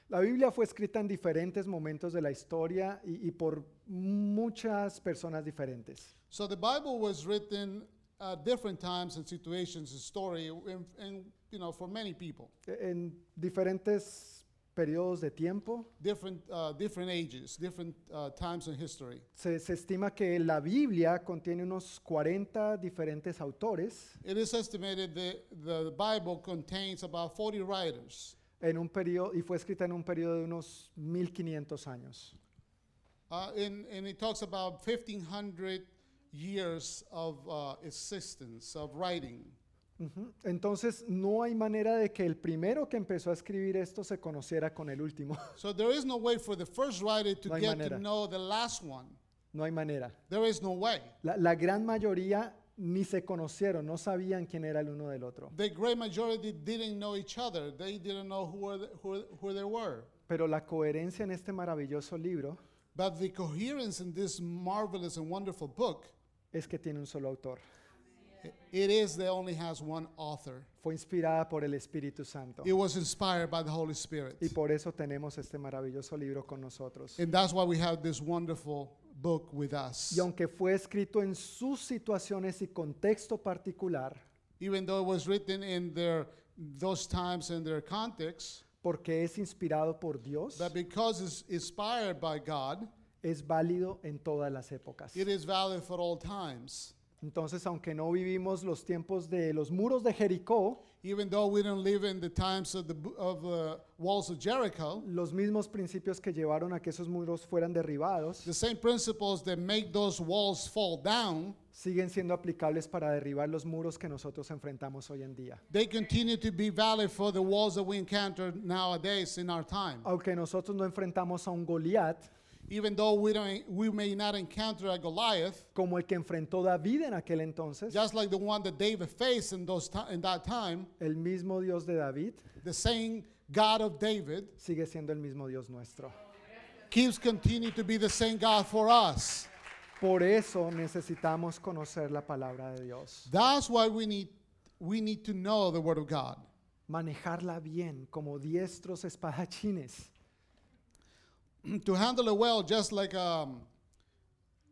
La Biblia fue escrita en diferentes momentos de la historia y, y por muchas personas diferentes. So the Bible was written at different times and situations and story and, and you know for many people, En diferentes periodos de tiempo. different uh, different ages, different uh, times in history. Se, se estima que la Biblia contiene unos 40 diferentes autores It is estimated that the Bible contains about 40 writers. en un periodo y fue escrita en un periodo de unos 1500 años. Uh, and, and it talks about 1,500 years of uh, existence, of writing. Entonces no hay manera de que el primero que empezó a escribir esto se conociera con el último. *laughs* So there is no way for the first writer to No hay get manera. to know the last one. No hay manera. There is no way. La, la gran mayoría ni se conocieron, no sabían quién era el uno del otro. The great majority didn't know each other. They didn't know who, were the, who, who they were. Pero la coherencia en este maravilloso libro But the coherence in this marvelous and wonderful book, es que tiene un solo autor. It is that only has one author. Fue inspirada por el Espíritu Santo. It was inspired by the Holy Spirit. Y por eso tenemos este maravilloso libro con nosotros. And that's why we have this wonderful book with us. Y aunque fue escrito en sus situaciones y contexto particular, Even though it was written in their those times and their context, porque es inspirado por Dios, but because it's inspired by God, es válido en todas las épocas. it is valid for all times. Entonces, aunque no vivimos los tiempos de los muros de Jericó, Even though we don't live in the times of the of the walls of Jericho, los mismos principios que llevaron a que esos muros fueran derribados the same principles that make those walls fall down, siguen siendo aplicables para derribar los muros que nosotros enfrentamos hoy en día. they continue to be valid for the walls that we encounter nowadays in our time. Aunque nosotros no enfrentamos a un Goliat Even though we don't we may not encounter a Goliath, como el que enfrentó David en aquel entonces, just like the one that David faced in those ti- in that time, el mismo Dios de David the same God of David sigue siendo el mismo Dios nuestro. keeps continue to be the same God for us. Por eso necesitamos conocer la palabra de Dios, That's why we need we need to know the word of God. manejarla bien como diestros espadachines. To handle it well just like um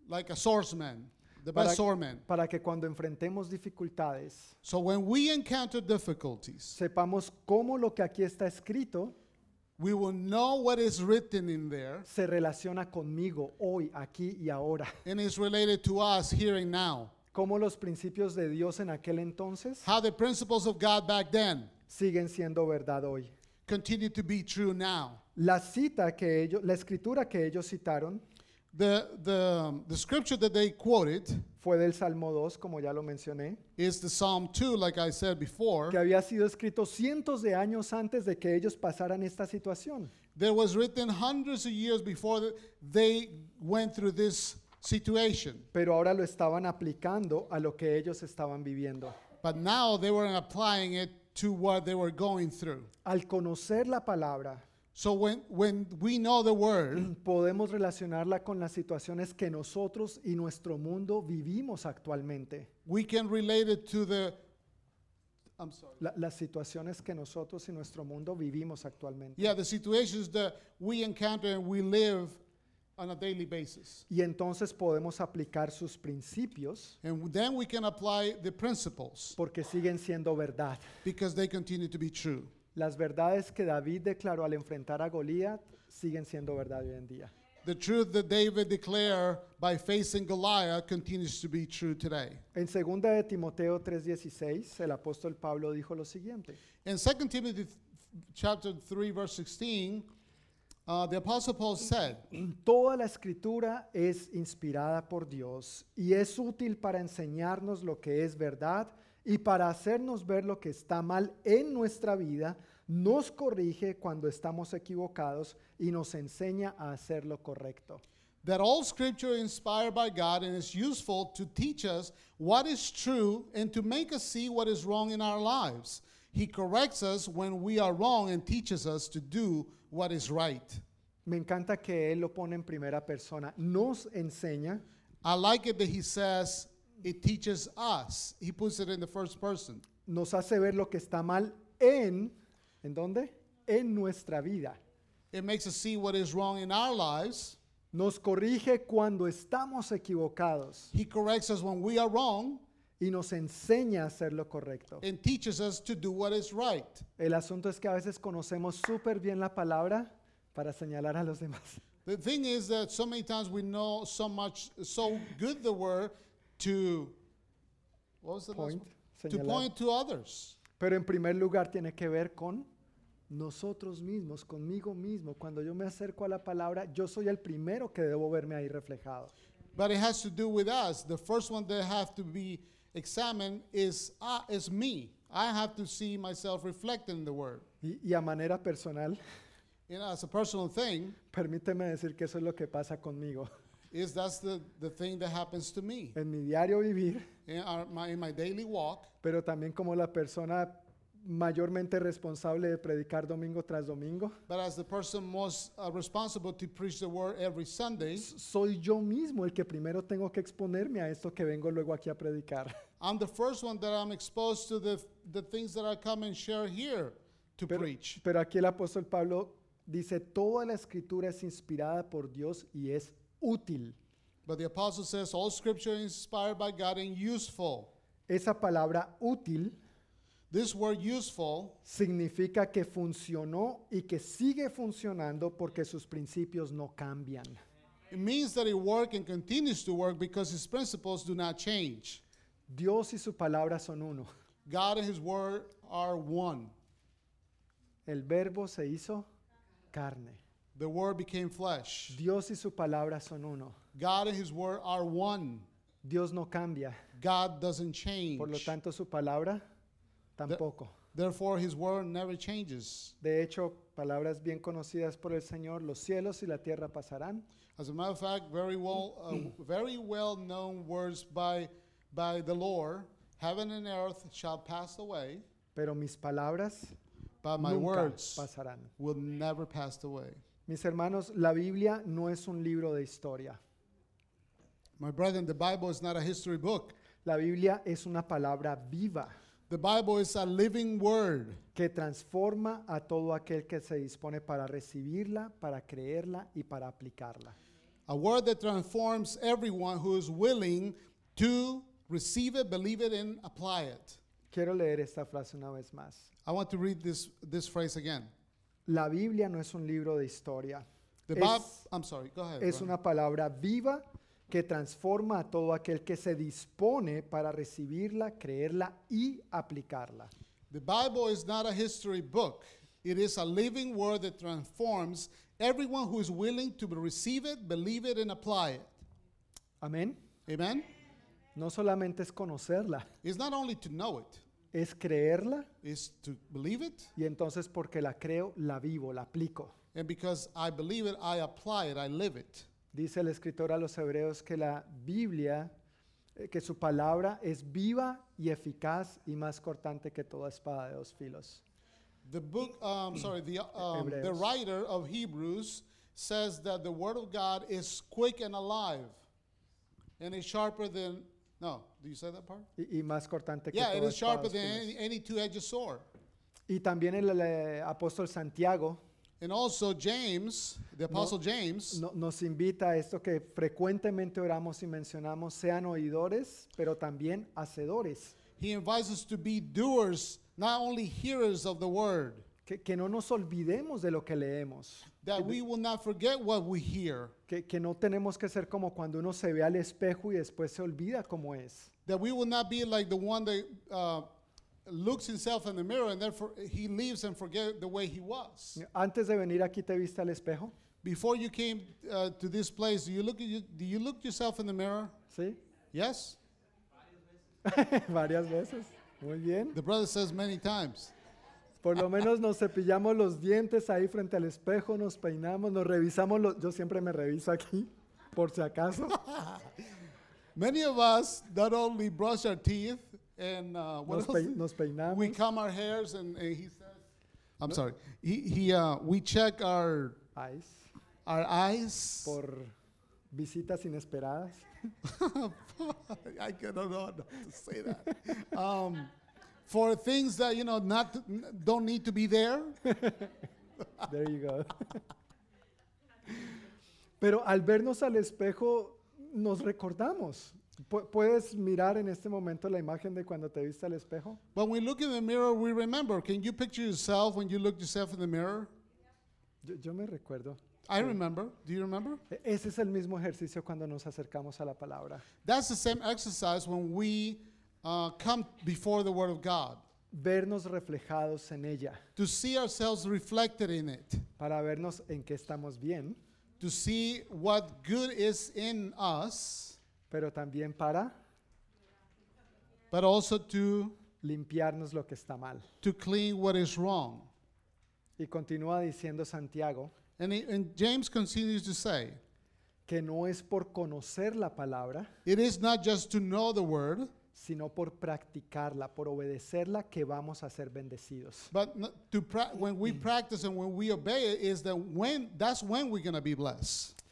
like a swordsman, the best Para, swordman. para que cuando enfrentemos dificultades So when we encounter difficulties, sepamos cómo lo que aquí está escrito we will know what is written in there se relaciona conmigo hoy, aquí y ahora. *laughs* and is related to us here and now. Cómo los principios de Dios en aquel entonces How the principles of God back then siguen siendo verdad hoy. continue to be true now. La cita que ellos, la escritura que ellos citaron The the um, the scripture that they quoted fue del Salmo 2, como ya lo mencioné, is the Psalm 2 like I said before. que había sido escrito cientos de años antes de que ellos pasaran esta situación. That was written hundreds of years before th- they went through this situation. Pero ahora lo estaban aplicando a lo que ellos estaban viviendo. But now they were applying it to what they were going through. Al conocer la palabra, So when, when we know the word, mm, podemos relacionarla con las situaciones que nosotros y nuestro mundo vivimos actualmente. we can relate it to the I'm sorry. La- las situaciones que nosotros y nuestro mundo vivimos actualmente. Yeah, the situations that we encounter and we live on a daily basis. Y entonces podemos aplicar sus principios And then we can apply the principles porque siguen siendo verdad. because they continue to be true. Las verdades que David declaró al enfrentar a Goliat siguen siendo verdad hoy en día. The truth that David declared by facing Goliath continues to be true today. En 2 de Timoteo 3:16, el apóstol Pablo dijo lo siguiente: In 2 Timothy th- chapter 3 verse 16, Uh, the Apostle Paul said, *clears throat* Toda la escritura es inspirada por Dios y es útil para enseñarnos lo que es verdad y para hacernos ver lo que está mal en nuestra vida, nos corrige cuando estamos equivocados y nos enseña a hacer lo correcto. that all scripture is inspired by God and is useful to teach us what is true and to make us see what is wrong in our lives. He corrects us when we are wrong and teaches us to do what is right. Me encanta que él lo pone en primera persona. Nos enseña, I like it that he says it teaches us. He puts it in the first person. nos hace ver lo que está mal en, ¿en dónde? En nuestra vida. It makes us see what is wrong in our lives. Nos corrige cuando estamos equivocados He corrects us when we are wrong y nos enseña a hacer lo correcto. and teaches us to do what is right. El asunto es que a veces conocemos súper bien la palabra para señalar a los demás. The thing is that so many times we know so much, so good the word to, what was the Point? To point to others. Pero en primer lugar tiene que ver con nosotros mismos, conmigo mismo. Cuando yo me acerco a la palabra, yo soy el primero que debo verme ahí reflejado. But it has to do with us. The first one that have to be examined is, uh, is me. I have to see myself reflected in the word. Y, y a manera personal, You know, as a personal thing, permíteme decir que eso es lo que pasa conmigo. *laughs* is that's the, the thing that happens to me. En mi diario vivir, In, our, my, in my daily walk, pero también como la persona mayormente responsable de predicar domingo tras domingo, but as the person most uh, responsible to preach the word every Sunday, soy yo mismo el que primero tengo que exponerme a esto que vengo luego aquí a predicar. *laughs* I'm the first one that I'm exposed to the, the things that I come and share here to Pero, preach. pero aquí el apóstol Pablo dice, toda la escritura es inspirada por Dios y es útil. But the apostle says all scripture is inspired by God and useful. Esa palabra útil This word useful significa que funcionó y que sigue funcionando porque sus principios no cambian. it means that it works and continues to work because his principles do not change. Dios y su palabra son uno. God and his word are one. El verbo se hizo carne. The word became flesh. Dios y su palabra son uno. God and his word are one. Dios no cambia. God doesn't change. Por lo tanto, su palabra tampoco. Therefore, his word never changes. De hecho, palabras bien conocidas por el Señor, los cielos y la tierra pasarán, As a matter of fact, very well, uh, very well known words by, by the Lord. Heaven and earth shall pass away, pero mis palabras but my nunca words pasarán. will never pass away. Mis hermanos, la Biblia no es un libro de historia. My brethren, the Bible is not a history book. La Biblia es una palabra viva The Bible is a living word que transforma a todo aquel que se dispone para recibirla, para creerla y para aplicarla. a word that transforms everyone who is willing to receive it, believe it, and apply it. Quiero leer esta frase una vez más. I want to read this, this phrase again. La Biblia no es un libro de historia. The Es- Bible, I'm sorry, go ahead. Es go una palabra viva que transforma a todo aquel que se dispone para recibirla, creerla y aplicarla. The Bible is not a history book. It is a living word that transforms everyone who is willing to receive it, believe it, and apply it. Amén. Amen? No solamente es conocerla, It's not only to know it, es creerla it's to believe it. y entonces porque la creo, la vivo, la aplico. And because I believe it, I apply it, I live it. Dice el escritor a los hebreos que la Biblia, eh, que su palabra es viva y eficaz y más cortante que toda espada de dos filos. The book, um, *clears throat* sorry, the, um, the writer of Hebrews says that the Word of God is quick and alive and is sharper than, no, do you say that part? Y, y más cortante que Yeah, it toda is espada sharper than any, any two edged sword. Y también el, eh, apóstol Santiago And also, James, the Apostle James, no- nos invita a esto que frecuentemente oramos y mencionamos, sean oidores, pero también hacedores. he invites us to be doers, not only hearers of the Word, Que, que no nos olvidemos de lo que leemos. that we will not forget what we hear, Que, que no tenemos que ser como cuando uno se ve al espejo y después se olvida cómo es. that we will not be like the one that uh, looks himself in the mirror and therefore he leaves and forget the way he was. Antes de venir aquí te viste al espejo, Before you came uh, to this place, do you look at you, do you look yourself in the mirror? ¿sí? Yes? *laughs* Varias veces. Muy bien. The brother says many times. Por lo menos nos cepillamos los dientes ahí frente al espejo, nos peinamos, nos revisamos. Los, yo siempre me reviso aquí, por si acaso. *laughs* Many of us not only brush our teeth and uh, what Nos, peinamos. we comb our hairs and, and he says, I'm sorry. He, he uh, we check our Eyes, our eyes. por visitas inesperadas. *laughs* I don't know how to say that. um, for things that you know not don't need to be there. *laughs* There you go. *laughs* Pero al vernos al espejo, nos recordamos. Pu- ¿Puedes mirar en este momento la imagen de cuando te viste al espejo? When we look in the mirror, we remember. Can you picture yourself when you look yourself in the mirror? Yo, yo me recuerdo. I remember. Do you remember? E- Ese es el mismo ejercicio cuando nos acercamos a la palabra. That's the same exercise when we uh, come before the Word of God Vernos reflejados en ella, to see ourselves reflected in it, para vernos en qué estamos bien, to see what good is in us, pero también para but also to limpiarnos lo que está mal. to clean what is wrong. Y continúa diciendo Santiago And, he- and James continues to say, que no es por conocer la palabra, it is not just to know the Word, sino por practicarla, por obedecerla, que vamos a ser bendecidos. but n- to pra- when we practice and when we obey it is that when that's when we're going to be blessed.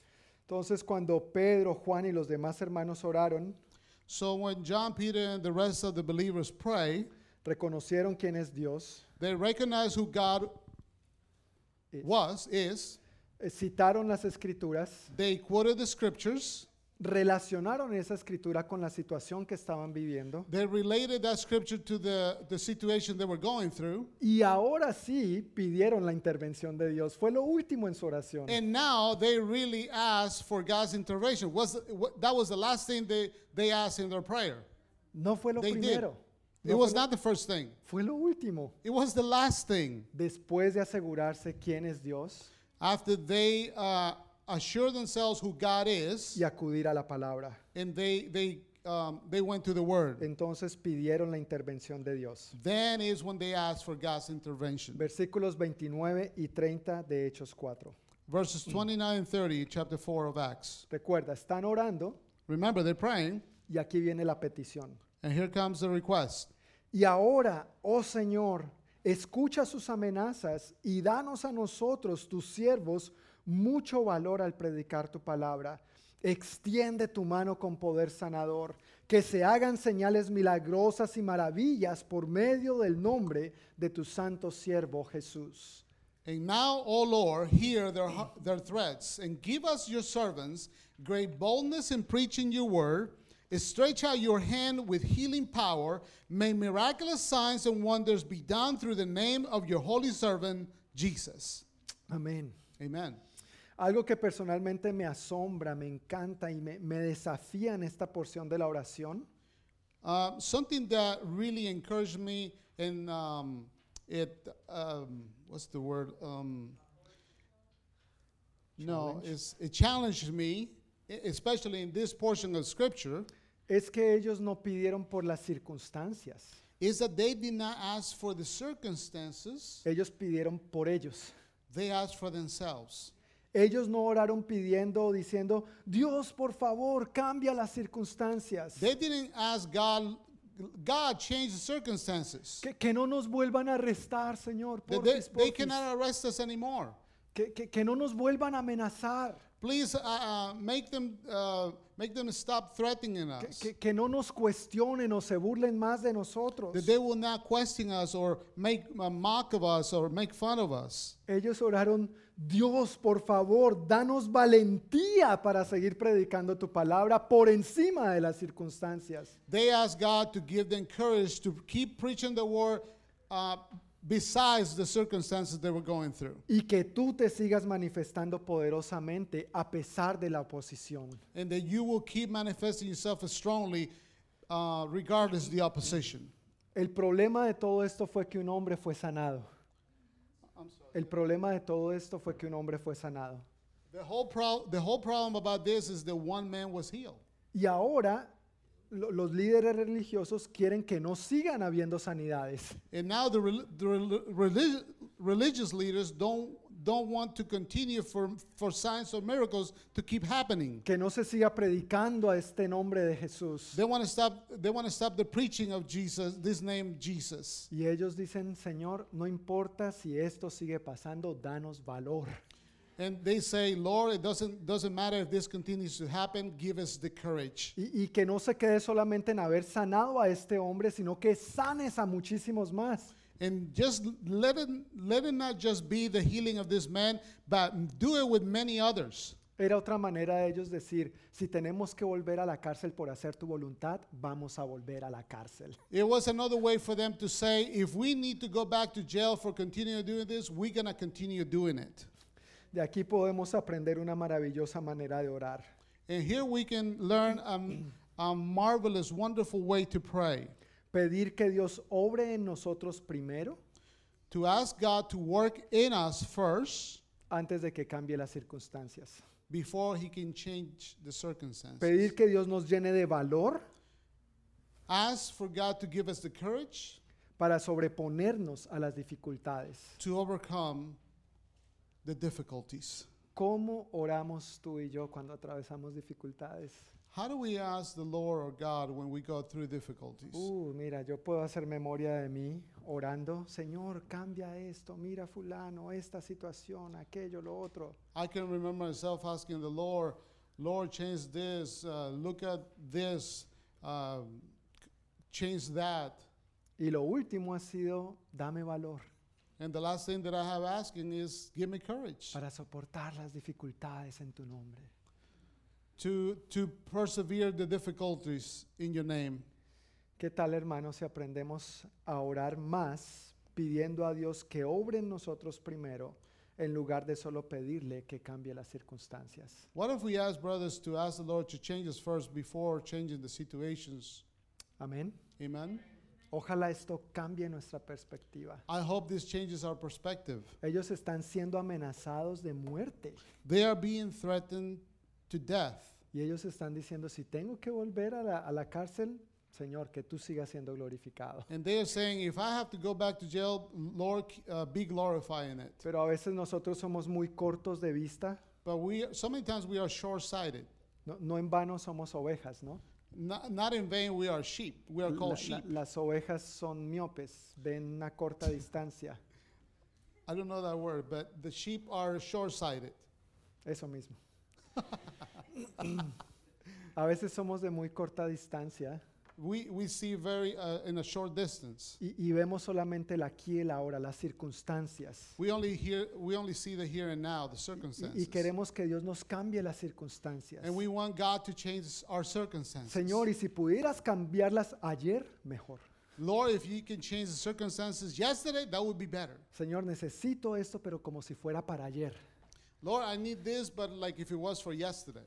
Entonces cuando Pedro, Juan y los demás hermanos oraron, So when John, Peter, and the rest of the believers pray, reconocieron quién es Dios, they recognize who God Is. was, is. eh, citaron las escrituras, They quoted the scriptures. Relacionaron esa escritura con la situación que estaban viviendo They related that scripture to the, the situation they were going through. y ahora sí pidieron la intervención de Dios. Fue lo último en su oración. And now they really asked for God's intervention. Was that was the last thing they, they asked in their prayer. No fue lo They did. primero, It no was fue, lo, not the first thing. fue lo último. It was the last thing. Después de asegurarse quién es Dios After they uh, assure themselves who God is, y acudir a la palabra. and they they um, they went to the Word. Entonces pidieron la intervención de Dios. Then is when they asked for God's intervention. Versículos 29 y 30 de Hechos 4. Verses 29 and 30, chapter 4 of Acts. Recuerda, están orando Remember, they're praying, y aquí viene la petición. and here comes the request. Y ahora, oh Señor, escucha sus amenazas y danos a nosotros, tus siervos, mucho valor al predicar tu palabra. Extiende tu mano con poder sanador, que se hagan señales milagrosas y maravillas por medio del nombre de tu santo siervo Jesús. And now, O Lord, hear their, their threats, and give us your servants great boldness in preaching your word. Stretch out your hand with healing power. May miraculous signs and wonders be done through the name of your holy servant, Jesus. Amén. Amen. Algo que personalmente me asombra, me encanta y me, me desafía en esta porción de la oración Uh, something that really encouraged me, and um, it, um, what's the word? Um, no, it's, it challenged me, e- especially in this portion of scripture, es que ellos no pidieron por las circunstancias, is that they did not ask for the circumstances, ellos pidieron por ellos. they asked for themselves. Ellos no oraron pidiendo o diciendo, Dios, por favor, cambia las circunstancias. They didn't ask God, God change the circumstances. Que, que no nos vuelvan a arrestar, Señor. That porfis, they, they porfis. cannot arrest us anymore. Que, que- que no nos vuelvan a amenazar. Please uh, uh, make them uh, make them stop threatening us. que- que no nos cuestionen o se burlen más de nosotros. that they will not question us or make a mock of us or make fun of us. Ellos oraron, Dios, por favor, danos valentía para seguir predicando tu palabra por encima de las circunstancias. They ask God to give them courage to keep preaching the word uh, besides the circumstances they were going through. Y que tú te sigas manifestando poderosamente a pesar de la oposición. And that you will keep manifesting yourself strongly uh, regardless of the opposition. El problema de todo esto fue que un hombre fue sanado. El problema de todo esto fue que un hombre fue sanado. The whole, pro- the whole problem about this is that one man was healed. Y ahora lo- los líderes religiosos quieren que no sigan habiendo sanidades. And now the, rel- the rel- relig- religious leaders don't, don't want to continue for, for signs or miracles to keep happening. Que no se siga predicando a este nombre de Jesús. They want to stop, they want to stop the preaching of Jesus, this name Jesus. Y ellos dicen, Señor, no importa si esto sigue pasando, danos valor. And they say, Lord, it doesn't, doesn't matter if this continues to happen, give us the courage. Y, y que no se quede solamente en haber sanado a este hombre, sino que sanes a muchísimos más. And just let it, let it not just be the healing of this man, but do it with many others. Era otra manera de ellos decir, si tenemos que volver a la cárcel por hacer tu voluntad, vamos a volver a la cárcel. It was another way for them to say, if we need to go back to jail for continuing doing this, we're going to continue doing it. De aquí podemos aprender una maravillosa manera de orar. And here we can learn um, a marvelous, wonderful way to pray. Pedir que Dios obre en nosotros primero To ask God to work in us first antes de que cambie las circunstancias. before he can change the circumstances. Pedir que Dios nos llene de valor Ask for God to give us the courage para sobreponernos a las dificultades. to overcome the difficulties. ¿Cómo oramos tú y yo cuando atravesamos dificultades? How do we ask the Lord or God when we go through difficulties? Uh, mira, yo puedo hacer memoria de mí orando, Señor, cambia esto, mira fulano, esta situación, aquello, lo otro. I can remember myself asking the Lord, Lord, change this, uh, look at this, um, change that. Y lo último ha sido, dame valor And the last thing that I have asking is, give me courage para soportar las dificultades en tu nombre. To, to persevere the difficulties in your name. ¿Qué tal, hermanos, si aprendemos a orar más pidiendo a Dios que obre en nosotros primero en lugar de solo pedirle que cambie las circunstancias? What if we ask brothers to ask the Lord to change us first before changing the situations? Amén. Amen. Ojalá esto cambie nuestra perspectiva. I hope this changes our perspective. Ellos están siendo amenazados de muerte They are being threatened to death. y ellos están diciendo, si tengo que volver a la, a la cárcel, Señor, que tú sigas siendo glorificado. And they are saying, if I have to go back to jail, Lord, uh, be glorifying it. Pero a veces nosotros somos muy cortos de vista. But we, so many times we are short-sighted. No, no en vano somos ovejas, ¿no? Not, not in vain we are sheep. We are La- called la- sheep. las ovejas son miopes, ven una corta *laughs* distancia. I don't know that word, but the sheep are short-sighted. Eso mismo. *laughs* a veces somos de muy corta distancia We, we see very uh, in a short distance. y, y vemos solamente el aquí y el ahora, las circunstancias. We only hear, we only see the here and now, the Y, circumstances. y queremos que Dios nos cambie las circunstancias. And we want God to change our circumstances. Señor, y si pudieras cambiarlas ayer, mejor. Lord, if you can change the circumstances yesterday, that would be better. Señor, necesito esto, pero como si fuera para ayer. Lord, I need this, but like if it was for yesterday.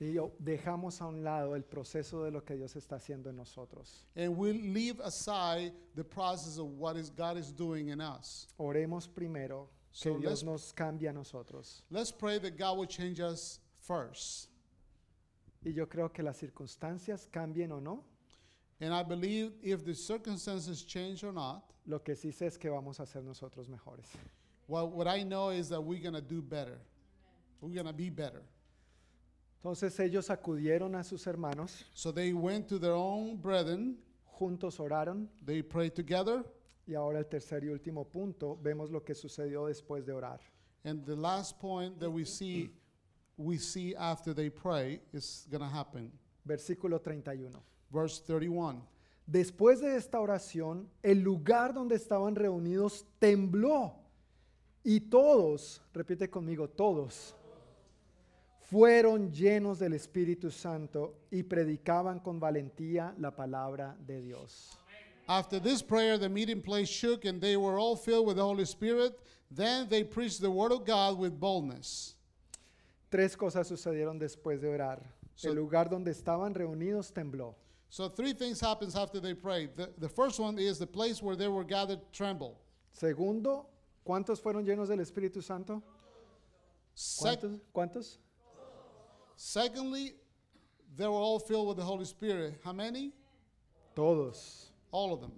Y yo- dejamos a un lado el proceso de lo que Dios está haciendo en nosotros. And we leave aside the process of what is God is doing in us. Oremos primero que So Dios let's- nos cambie a nosotros. Let's pray that God will change us first. Y yo creo que las circunstancias cambien o no, And I believe if the circumstances change or not, lo que sí sé es que vamos a ser nosotros mejores. Well, what I know is that we're going to do better. We're going to be better. Entonces ellos acudieron a sus hermanos, So they went to their own brethren, juntos oraron they prayed together, y ahora el tercer y último punto, vemos lo que sucedió después de orar. and the last point that we see we see after they pray is going to happen. Versículo 31. Verse 31. Después de esta oración, el lugar donde estaban reunidos tembló y todos, repite conmigo, todos, fueron llenos del Espíritu Santo y predicaban con valentía la palabra de Dios. After this prayer, the meeting place shook, and they were all filled with the Holy Spirit. Then they preached the word of God with boldness. Tres cosas sucedieron después de orar. So- El lugar donde estaban reunidos tembló. So three things happens after they prayed. The, the first one is the place where they were gathered trembled. Segundo, ¿cuántos fueron llenos del Espíritu Santo? ¿Cuántos? ¿Cuántos? secondly, they were all filled with the Holy Spirit. How many? Todos. All of them.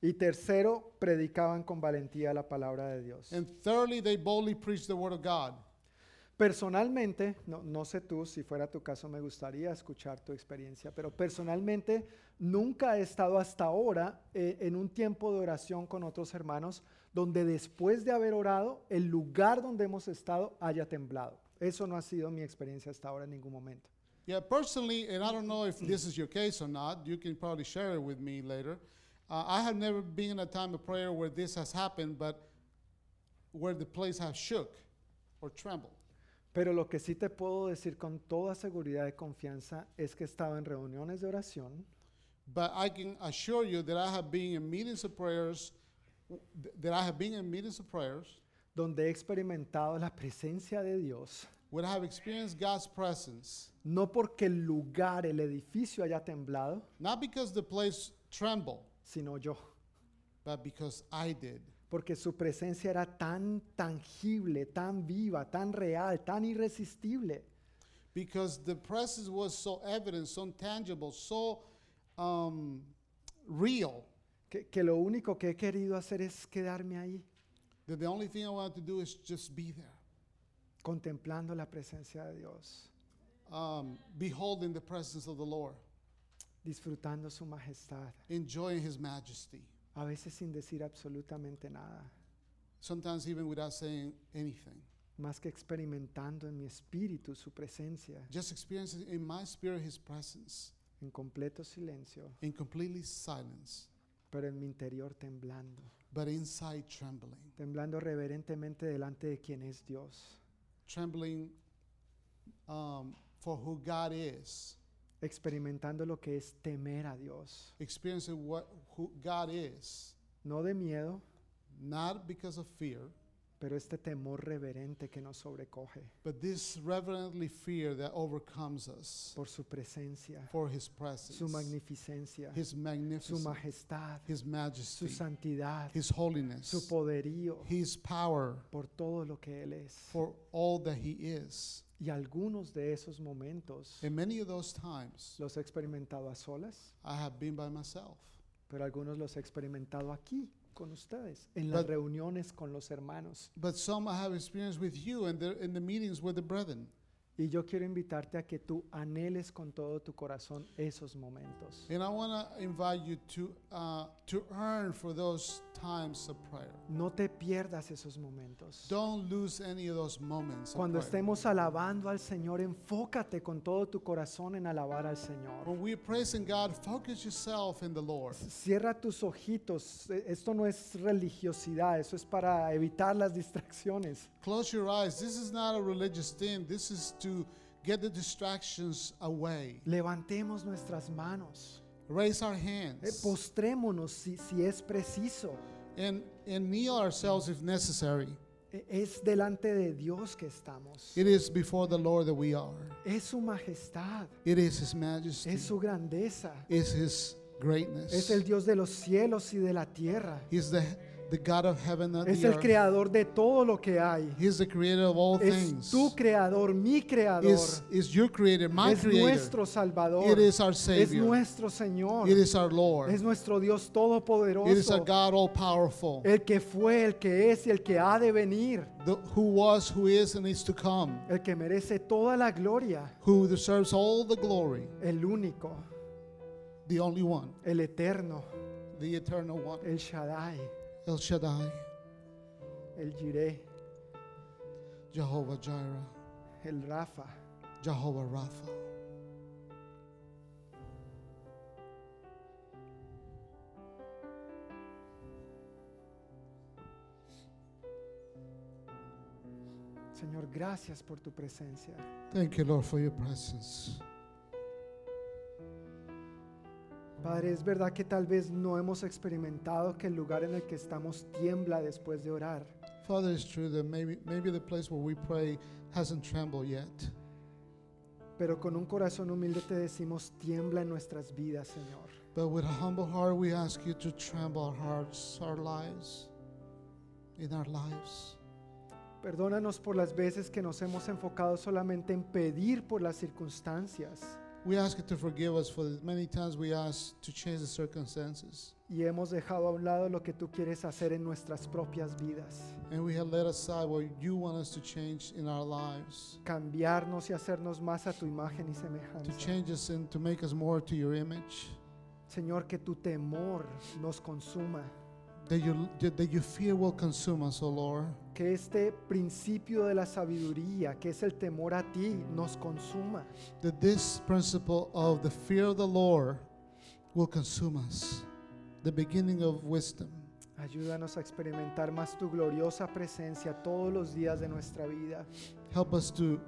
Y tercero, predicaban con valentía la palabra de Dios. And thirdly, they boldly preached the word of God. Personalmente, no, no sé tú, si fuera tu caso me gustaría escuchar tu experiencia, pero personalmente nunca he estado hasta ahora eh, en un tiempo de oración con otros hermanos donde después de haber orado, el lugar donde hemos estado haya temblado. Eso no ha sido mi experiencia hasta ahora en ningún momento. Yeah, personally, and I don't know if this is your case or not, you can probably share it with me later. Uh, I have never been in a time of prayer where this has happened, but where the place has shook or trembled. Pero lo que sí te puedo decir con toda seguridad y confianza es que he estado en reuniones de oración But I can assure you that I have been in meetings of prayers, that I have been in meetings of prayers, donde he experimentado la presencia de Dios, where I have experienced God's presence, no porque el lugar, el edificio haya temblado, not because the place trembled, sino yo. but because I did. Porque su presencia era tan tangible, tan viva, tan real, tan irresistible, Because the presence was so evident, so tangible, so um, real, que, que lo único que he querido hacer es quedarme ahí, that the only thing I to do is just be there, contemplando la presencia de Dios, um, beholding the presence of the Lord, disfrutando su majestad, enjoying His majesty, a veces sin decir absolutamente nada, sometimes even without saying anything. más que experimentando en mi espíritu su presencia, Just experiencing in my spirit His presence. en completo silencio, in completely silence, pero en mi interior temblando, but inside trembling, temblando reverentemente delante de quien es Dios, trembling um, for who God is, experimentando lo que es temer a Dios, experiencing what who God is, no de miedo, not because of fear, pero este temor reverente que nos sobrecoge but this reverently fear that overcomes us por su presencia, for His presence, su magnificencia, His su magnificence, majestad, His su majesty, santidad, His su holiness, poderío, His power, por todo lo que Él es. for all that He is. Y algunos de esos momentos In many of those times, los he experimentado a solas, I have been by myself, pero algunos los he experimentado aquí con ustedes, en las But- reuniones con los hermanos. but some I have experienced with you in the, in the meetings with the brethren. Y yo quiero invitarte a que tú anheles con todo tu corazón esos momentos. And I want to invite you to, uh, to earn for those times of prayer. No te pierdas esos momentos. Don't lose any of those moments. of Cuando prayer. estemos alabando al Señor, enfócate con todo tu corazón en alabar al Señor. When we're praising God, focus yourself in the Lord. Cierra tus ojitos. E- Esto no es religiosidad, eso es para evitar las distracciones. Close your eyes. This is not a religious thing. This is to get the distractions away. Levantemos nuestras manos. Raise our Eh, hands Postrémonos si, si es preciso. and, and kneel ourselves if necessary. E- Es delante de Dios que estamos. It is before the Lord that we are. Es su majestad, It is His majesty. es su grandeza. It's His greatness. Es el Dios de los cielos y de la tierra. He's the, the God of heaven and Es the el earth. creador de todo lo que hay. He's the creator of all Es things. tu creador, mi creador. Is, is your creator, my Es creator. nuestro Salvador. It is our Es Savior. nuestro Señor. It is our Lord. Es nuestro Dios It is todopoderoso. our God all powerful, El que fue, el que es y el que ha de venir. the, who was, who is, and is to come, El que merece toda la gloria. who deserves all the glory, El único, the only one, el eterno, the eternal one, el Shaddai, El Shaddai, el Jireh, Jehovah Jireh, el Rafa. Jehovah Rapha. Señor, gracias por tu presencia. Thank you, Lord, for your presence. Padre, es verdad que tal vez no hemos experimentado que el lugar en el que estamos tiembla después de orar, Father, it's true that maybe, maybe the place where we pray hasn't trembled yet. Pero con un corazón humilde te decimos, tiembla en nuestras vidas, Señor. But with a humble heart, we ask you to tremble our hearts, our lives, in our lives. Perdónanos por las veces que nos hemos enfocado solamente en pedir por las circunstancias We ask you to forgive us for the many times we ask to change the circumstances. y hemos dejado a un lado lo que tú quieres hacer en nuestras propias vidas. And we have let aside what you want us to change in our lives. Cambiarnos y hacernos más a tu imagen y To semejanza. change us and to make us more to your image. Señor, que tu temor nos consuma. That, you, that your fear will consume us, O Lord. Que este principio de la sabiduría, que es el temor a ti, nos consuma. That this principle of the fear of the Lord will consume us. The beginning of wisdom. Ayúdanos a experimentar más tu gloriosa presencia todos los días de nuestra vida. Help us to,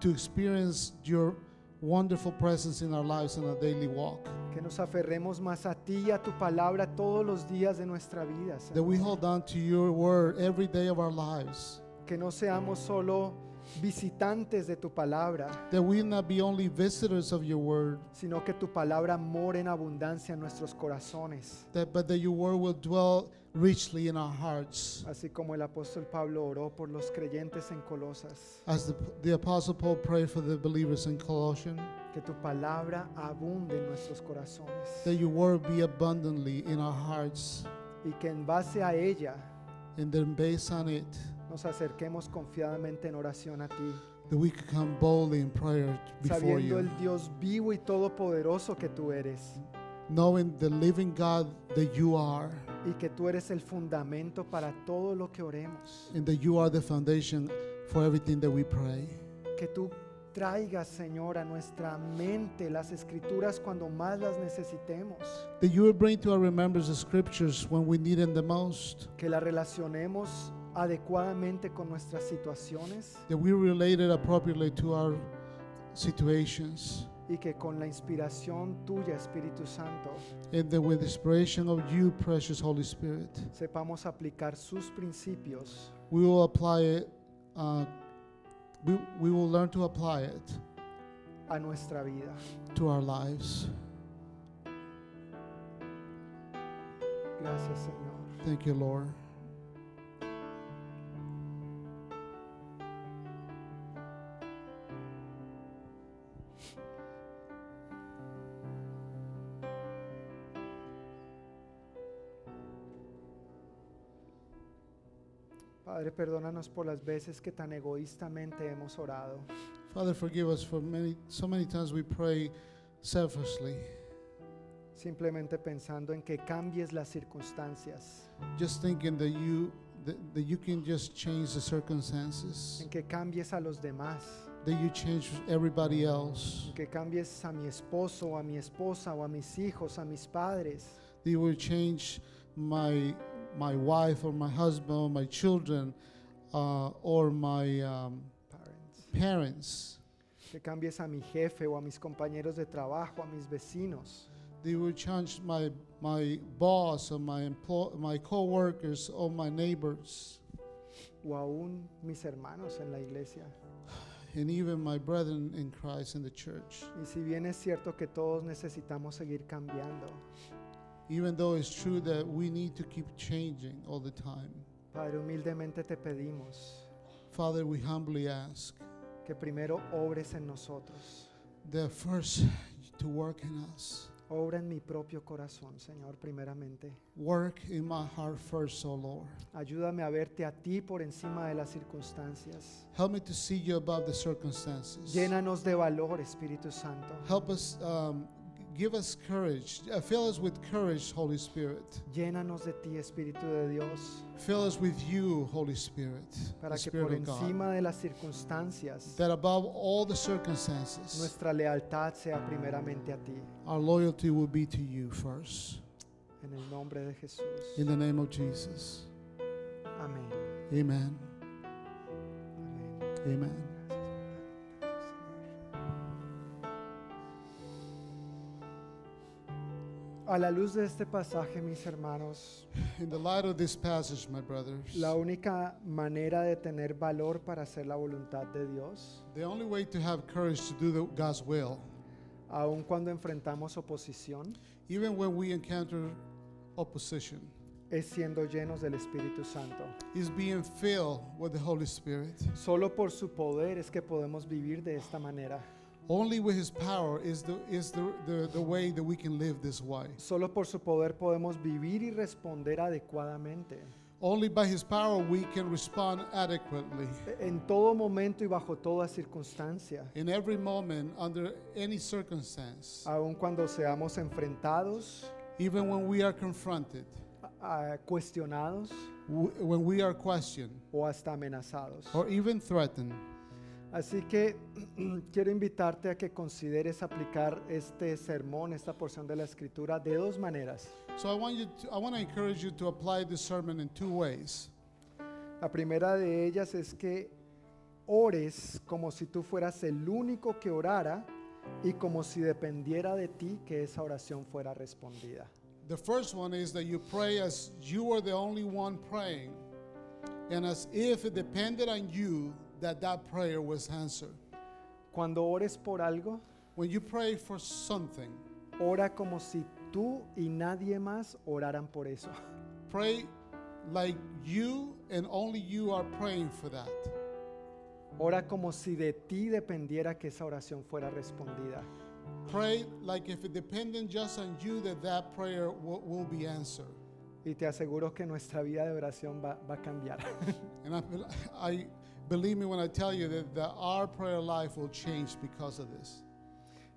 to experience your wonderful presence in our lives on a daily walk. Que nos aferremos más a ti y a tu palabra todos los días de nuestra vida. That we hold on to your word every day of our lives. Que no seamos solo visitantes de tu palabra, That we not be only visitors of your word, sino que tu palabra more en abundancia en nuestros corazones. that, but that your word will dwell richly in our hearts. Así como el apóstol Pablo oró por los creyentes en Colosas. As the, the Apostle Paul prayed for the believers in Colossians, Que tu palabra abunde en nuestros corazones. that your word be abundantly in our hearts, Y que en base a ella and then based on it, nos acerquemos confiadamente en oración a ti. that we could come boldly in prayer before Sabiendo you, el Dios vivo y todopoderoso que tú eres. knowing the living God that you are, Y que tú eres el fundamento para todo lo que oremos. and that you are the foundation for everything that we pray. Que tú traigas, Señor, a nuestra mente las escrituras cuando más las necesitemos. That you will bring to our remembrance the scriptures when we need them the most. Que las relacionemos adecuadamente con nuestras situaciones. That we relate it appropriately to our situations. Y que con la inspiración tuya, Espíritu Santo, And that with the inspiration of you, precious Holy Spirit, sepamos aplicar sus principios we will apply it. Uh, we, we will learn to apply it a nuestra vida. to our lives. Gracias, Señor. Thank you, Lord. Padre, perdónanos por las veces que tan egoístamente hemos orado. Father, forgive us for many, so many times we pray selfishly, simplemente pensando en que cambies las circunstancias, just thinking that you that, that you can just change the circumstances, en que cambies a los demás, that you change everybody else, en que cambies a mi esposo a mi esposa o a mis hijos, a mis padres, that you will change my my wife or my husband or my children uh, or my um, parents, parents. que cambies a mi jefe o a mis compañeros de trabajo, a mis vecinos, They will change my my boss or my my coworkers or my neighbors o aún mis hermanos en la iglesia. and even my brethren in Christ in the church. Y si bien es cierto que todos necesitamos seguir cambiando, Even though it's true that we need to keep changing all the time. Padre, humildemente te pedimos Father, we humbly ask que primero obres en nosotros. that first to work in us. Obra en mi propio corazón, Señor, primeramente. Work in my heart first, O Lord. Ayúdame a verte a ti por encima de las circunstancias. Help me to see you above the circumstances. Llénanos de valor, Espíritu Santo. Help us, um, give us courage. Uh, fill us with courage, Holy Spirit. Llénanos de ti, Espíritu de Dios, Fill us with you, Holy Spirit, para que por Spirit God. encima de las circunstancias That above all the circumstances, nuestra lealtad sea primeramente a ti. our loyalty will be to you first. En el nombre de Jesús. In the name of Jesus. Amén. Amen. Amén. Amen. A la luz de este pasaje, mis hermanos, In the light of this passage, my brothers, la única manera de tener valor para hacer la voluntad de Dios, the only way to have courage to do the, God's will, aun cuando enfrentamos oposición, even when we encounter opposition, es siendo llenos del Espíritu Santo. is being filled with the Holy Spirit. Solo por su poder es que podemos vivir de esta manera. Only with His power is the is the, the, the way that we can live this way. Solo por su poder podemos vivir y responder adecuadamente. Only by His power we can respond adequately En todo momento y bajo toda circunstancia. in every moment, under any circumstance, Aun cuando seamos enfrentados, even when we are confronted, a- cuestionados when we are questioned, o hasta amenazados. or even threatened. Así que *clears throat* quiero invitarte a que consideres aplicar este sermón, esta porción de la escritura, de dos maneras. So I want you to, I want to encourage you to apply this sermon in two ways. La primera de ellas es que ores como si tú fueras el único que orara y como si dependiera de ti que esa oración fuera respondida. The first one is that you pray as you are the only one praying, and as if it depended on you that that prayer was answered. Cuando ores por algo, When you pray for something, ora como si tú y nadie más oraran por eso. pray like you and only you are praying for that. Ora como si de ti dependiera que esa oración fuera respondida. Pray like if it depended just on you that that prayer will, will be answered. Y te aseguro que nuestra vida de oración va, va a cambiar. *laughs* And I, bel- I believe me when I tell you that, that our prayer life will change because of this.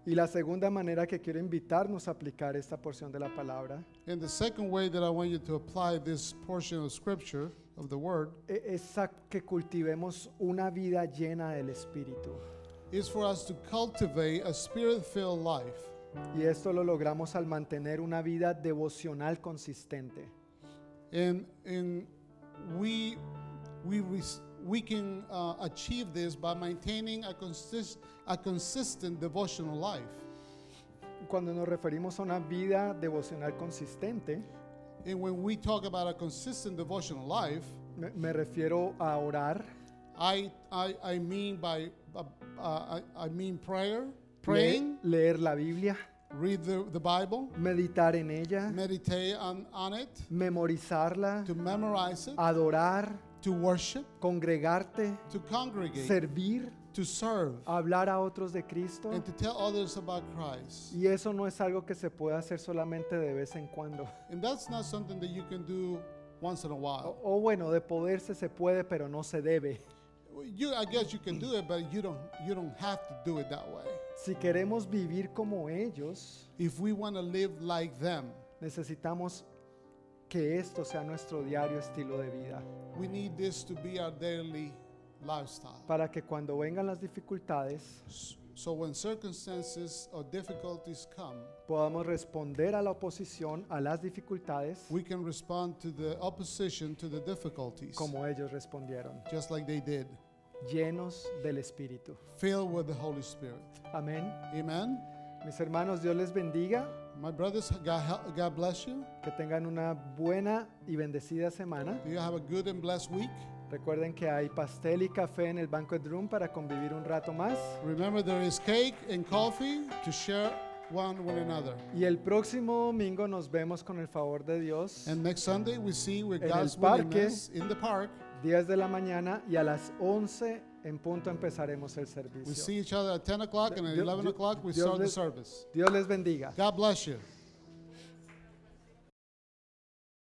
y la segunda manera que quiero invitarnos a aplicar esta porción de la palabra And the second way that I want you to apply this portion of scripture of the word e- es a que cultivemos una vida llena del Espíritu. is for us to cultivate a spirit-filled life. Y esto lo logramos al mantener una vida devocional consistente. And and we we res- we can uh, achieve this by maintaining a consist a consistent devotional life. Cuando nos referimos a una vida devocional consistente, And when we talk about a consistent devotional life, me, me refiero a orar, I I, I mean by uh, uh, I, I mean prayer, praying, leer la Biblia, read the, the Bible, meditar en ella, meditate on, on it, memorizarla, to memorize it, adorar, to worship, congregarte, to congregate, servir, to serve, hablar a otros de Cristo. and to tell others about Christ. Y eso no es algo que se pueda hacer solamente de vez en cuando. And that's not something that you can do once in a O, while. o bueno, de poderse se puede, pero no se debe. You, I guess you can do it, but you don't. You don't have to do it that way. Si queremos vivir como ellos, If we want to live like them, necesitamos que esto sea nuestro diario estilo de vida. we need this to be our daily lifestyle. Para que cuando vengan las dificultades, So when circumstances or difficulties come, podamos responder a la oposición, a las dificultades, we can respond to the opposition to the difficulties, como ellos respondieron, just like they did, llenos del Espíritu. filled with the Holy Spirit. Amén. Amen. Mis hermanos, Dios les bendiga, My brothers, God, bless you. que tengan una buena y bendecida semana. You have a good and blessed week. Recuerden que hay pastel y café en el banquet room para convivir un rato más. Remember, there is cake and coffee to share one with another. Y el próximo domingo nos vemos con el favor de Dios, And next Sunday, we see with En el God's parque. willingness in the park. 10 de la mañana y a las 11 en punto empezaremos el We servicio. see each other at 10 o'clock, and at Dios- 11 Dios- o'clock, we Dios start the les- service. Dios les bendiga. God bless you.